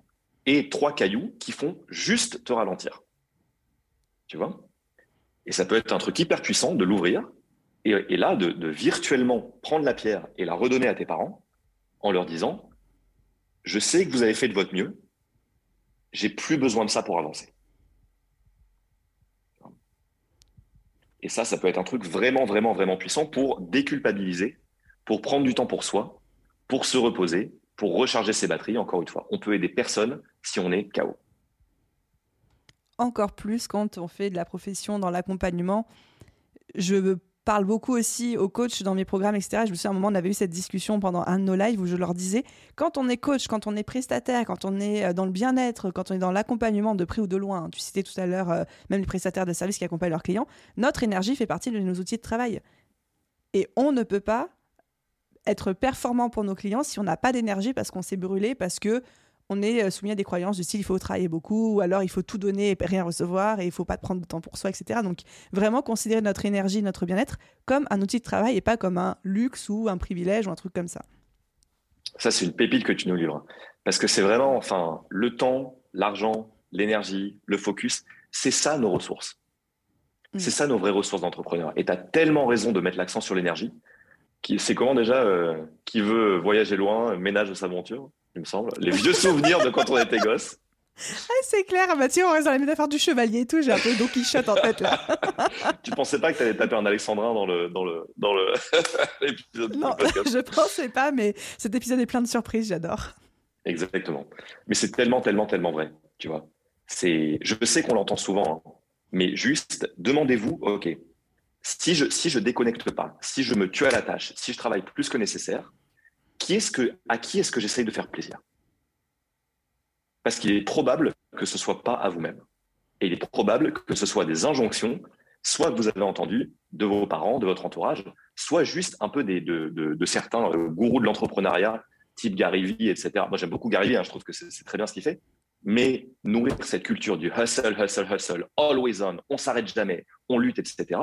et trois cailloux qui font juste te ralentir. Tu vois? Et ça peut être un truc hyper puissant de l'ouvrir et, là, de, virtuellement prendre la pierre et la redonner à tes parents en leur disant, je sais que vous avez fait de votre mieux, j'ai plus besoin de ça pour avancer. Et ça, ça peut être un truc vraiment, vraiment, vraiment puissant pour déculpabiliser, pour prendre du temps pour soi, pour se reposer, pour recharger ses batteries. Encore une fois, on peut aider personne si on est KO. Encore plus quand on fait de la profession dans l'accompagnement. Je parle beaucoup aussi aux coachs dans mes programmes, etc. Je me souviens, à un moment, on avait eu cette discussion pendant un de nos lives où je leur disais, quand on est coach, quand on est prestataire, quand on est euh, dans le bien-être, quand on est dans l'accompagnement de près ou de loin, tu citais tout à l'heure euh, même les prestataires de services qui accompagnent leurs clients, notre énergie fait partie de nos outils de travail. Et on ne peut pas être performant pour nos clients si on n'a pas d'énergie parce qu'on s'est brûlé, parce que on est euh, soumis à des croyances du style il faut travailler beaucoup, ou alors il faut tout donner et rien recevoir, et il faut pas prendre de temps pour soi, etc. Donc vraiment considérer notre énergie, notre bien-être comme un outil de travail et pas comme un luxe ou un privilège ou un truc comme ça. Ça, c'est une pépite que tu nous livres. Parce que c'est vraiment, enfin, le temps, l'argent, l'énergie, le focus, c'est ça nos ressources. Mm. C'est ça nos vraies ressources d'entrepreneur. Et tu as tellement raison de mettre l'accent sur l'énergie. C'est comment déjà, euh, qui veut voyager loin, ménage de sa monture il me semble. Les vieux souvenirs de quand on était gosse. Ah, c'est clair, Mathieu, on reste dans la métaphore du chevalier et tout. J'ai un peu Don Quichotte en tête là. tu pensais pas que tu allais taper un alexandrin dans le dans le dans le l'épisode Non, je pensais pas, mais cet épisode est plein de surprises. J'adore. Exactement. Mais c'est tellement, tellement, tellement vrai. Tu vois. C'est. Je sais qu'on l'entend souvent, hein, mais juste demandez-vous, ok, si je si déconnecte pas, si je me tue à la tâche, si je travaille plus que nécessaire, à qui est-ce que j'essaye de faire plaisir? Parce qu'il est probable que ce soit pas à vous-même. Et il est probable que ce soit des injonctions, soit que vous avez entendu de vos parents, de votre entourage, soit juste un peu des, de, certains euh, gourous de l'entrepreneuriat, type Gary Vee, etc. Moi, j'aime beaucoup Gary Vee, hein, je trouve que c'est très bien ce qu'il fait. Mais nourrir cette culture du hustle, hustle, hustle, always on, on s'arrête jamais, on lutte, etc.,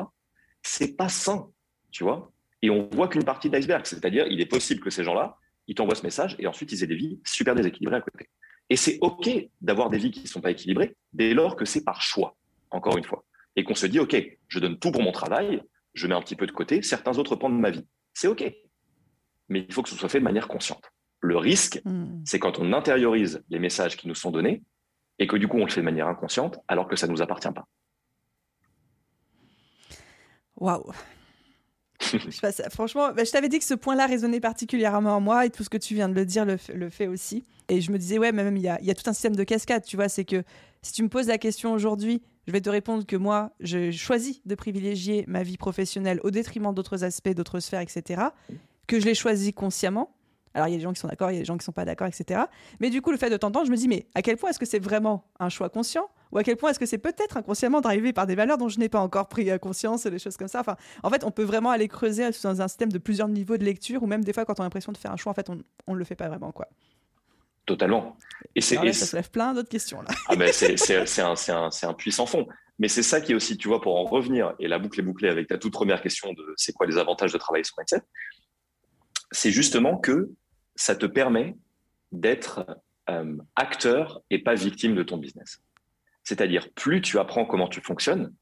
c'est pas sain, tu vois et on voit qu'une partie de l'iceberg. C'est-à-dire, il est possible que ces gens-là, ils t'envoient ce message et ensuite ils aient des vies super déséquilibrées à côté. Et c'est OK d'avoir des vies qui ne sont pas équilibrées dès lors que c'est par choix, encore une fois. et qu'on se dit, OK, je donne tout pour mon travail, je mets un petit peu de côté certains autres pans de ma vie. C'est OK. Mais il faut que ce soit fait de manière consciente. Le risque, hmm. c'est quand on intériorise les messages qui nous sont donnés et que du coup on le fait de manière inconsciente alors que ça ne nous appartient pas. Waouh franchement, bah, je t'avais dit que ce point-là résonnait particulièrement en moi et tout ce que tu viens de le dire le, fait aussi. Et je me disais, ouais, mais même il y a, y a, tout un système de cascade, tu vois. C'est que si tu me poses la question aujourd'hui, je vais te répondre que moi, je choisis de privilégier ma vie professionnelle au détriment d'autres aspects, d'autres sphères, etc. Que je l'ai choisi consciemment. Alors, il y a des gens qui sont d'accord, il y a des gens qui ne sont pas d'accord, etc. Mais du coup, le fait de t'entendre, je me dis, mais à quel point est-ce que c'est vraiment un choix conscient Ou à quel point est-ce que c'est peut-être inconsciemment d'arriver par des valeurs dont je n'ai pas encore pris euh, conscience et des choses comme ça enfin, En fait, on peut vraiment aller creuser dans un système de plusieurs niveaux de lecture, ou même des fois, quand on a l'impression de faire un choix, en fait, on ne le fait pas vraiment. quoi. Totalement. Et c'est ça se lève plein d'autres questions là. ah ben c'est un, un, un, puissant fond. Mais c'est ça qui est aussi, tu vois, pour en revenir, et la boucle est bouclée avec ta toute première question de c'est quoi les avantages de travailler sur mindset, c'est justement que ça te permet d'être euh, acteur et pas victime de ton business. C'est-à-dire, plus tu apprends comment tu fonctionnes,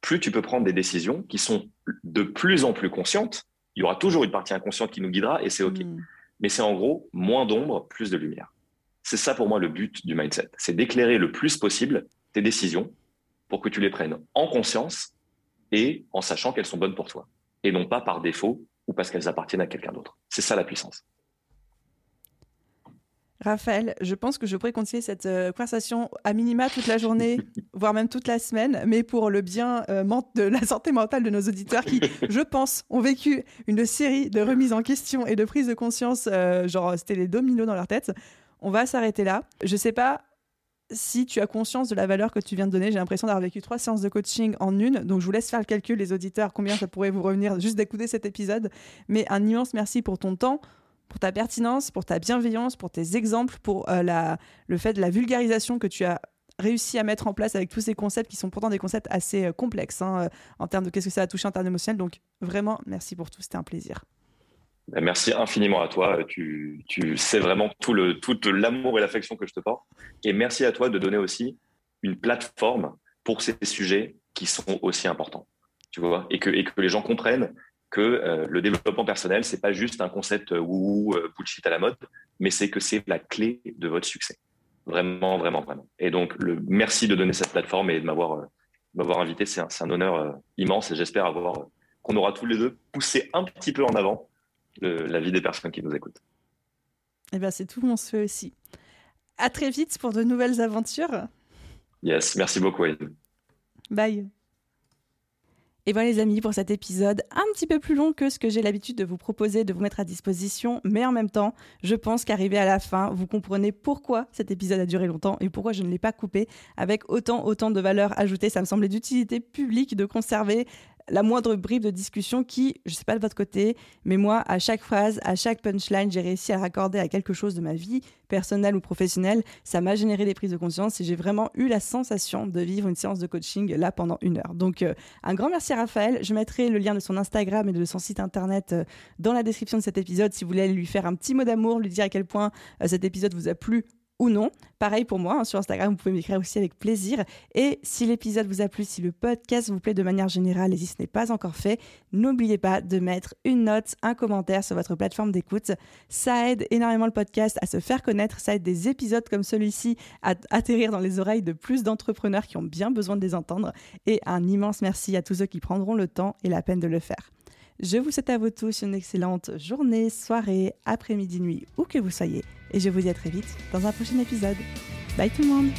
plus tu peux prendre des décisions qui sont de plus en plus conscientes. Il y aura toujours une partie inconsciente qui nous guidera et c'est OK. Hmm. Mais c'est en gros moins d'ombre, plus de lumière. C'est ça pour moi le but du mindset. C'est d'éclairer le plus possible tes décisions pour que tu les prennes en conscience et en sachant qu'elles sont bonnes pour toi. Et non pas par défaut ou parce qu'elles appartiennent à quelqu'un d'autre. C'est ça la puissance. Raphaël, je pense que je pourrais continuer cette euh, conversation à minima toute la journée, voire même toute la semaine, mais pour le bien euh, de la santé mentale de nos auditeurs qui, je pense, ont vécu une série de remises en question et de prises de conscience, euh, genre c'était les dominos dans leur tête. On va s'arrêter là. Je sais pas si tu as conscience de la valeur que tu viens de donner. J'ai l'impression d'avoir vécu trois séances de coaching en une, donc je vous laisse faire le calcul, les auditeurs, combien ça pourrait vous revenir juste d'écouter cet épisode. Mais un immense merci pour ton temps pour ta pertinence, pour ta bienveillance, pour tes exemples, pour euh, le fait de la vulgarisation que tu as réussi à mettre en place avec tous ces concepts qui sont pourtant des concepts assez euh, complexes hein, euh, en termes de qu'est-ce que ça a touché en termes émotionnels. Donc vraiment, merci pour tout, c'était un plaisir. Ben, merci infiniment à toi. Tu, sais vraiment tout le tout l'amour et l'affection que je te porte. Et merci à toi de donner aussi une plateforme pour ces sujets qui sont aussi importants. Tu vois, et que les gens comprennent que euh, le développement personnel, c'est pas juste un concept euh, wou euh, bullshit à la mode, mais c'est que c'est la clé de votre succès. Vraiment, vraiment, vraiment. Et donc, le, merci de donner cette plateforme et de m'avoir m'avoir invité. C'est un, un, honneur immense et j'espère avoir qu'on aura tous les deux poussé un petit peu en avant la vie des personnes qui nous écoutent. Eh bien, c'est tout mon souhait aussi. À très vite pour de nouvelles aventures. Yes, merci beaucoup. Bye. Et voilà les amis pour cet épisode un petit peu plus long que ce que j'ai l'habitude de vous proposer, de vous mettre à disposition, mais en même temps, je pense qu'arrivé à la fin, vous comprenez pourquoi cet épisode a duré longtemps et pourquoi je ne l'ai pas coupé avec autant autant de valeur ajoutée. Ça me semblait d'utilité publique de conserver la moindre bribe de discussion qui, je sais pas de votre côté, mais moi, à chaque phrase, à chaque punchline, j'ai réussi à raccorder à quelque chose de ma vie, personnelle ou professionnelle. Ça m'a généré des prises de conscience et j'ai vraiment eu la sensation de vivre une séance de coaching là pendant une heure. Donc, euh, un grand merci à Raphaël. Je mettrai le lien de son Instagram et de son site internet euh, dans la description de cet épisode si vous voulez lui faire un petit mot d'amour, lui dire à quel point euh, cet épisode vous a plu ou non. Pareil pour moi, hein, sur Instagram, vous pouvez m'écrire aussi avec plaisir. Et si l'épisode vous a plu, si le podcast vous plaît de manière générale et si ce n'est pas encore fait, n'oubliez pas de mettre une note, un commentaire sur votre plateforme d'écoute. Ça aide énormément le podcast à se faire connaître, ça aide des épisodes comme celui-ci à atterrir dans les oreilles de plus d'entrepreneurs qui ont bien besoin de les entendre. Et un immense merci à tous ceux qui prendront le temps et la peine de le faire. Je vous souhaite à vous tous une excellente journée, soirée, après-midi, nuit, où que vous soyez. Et je vous dis à très vite dans un prochain épisode. Bye tout le monde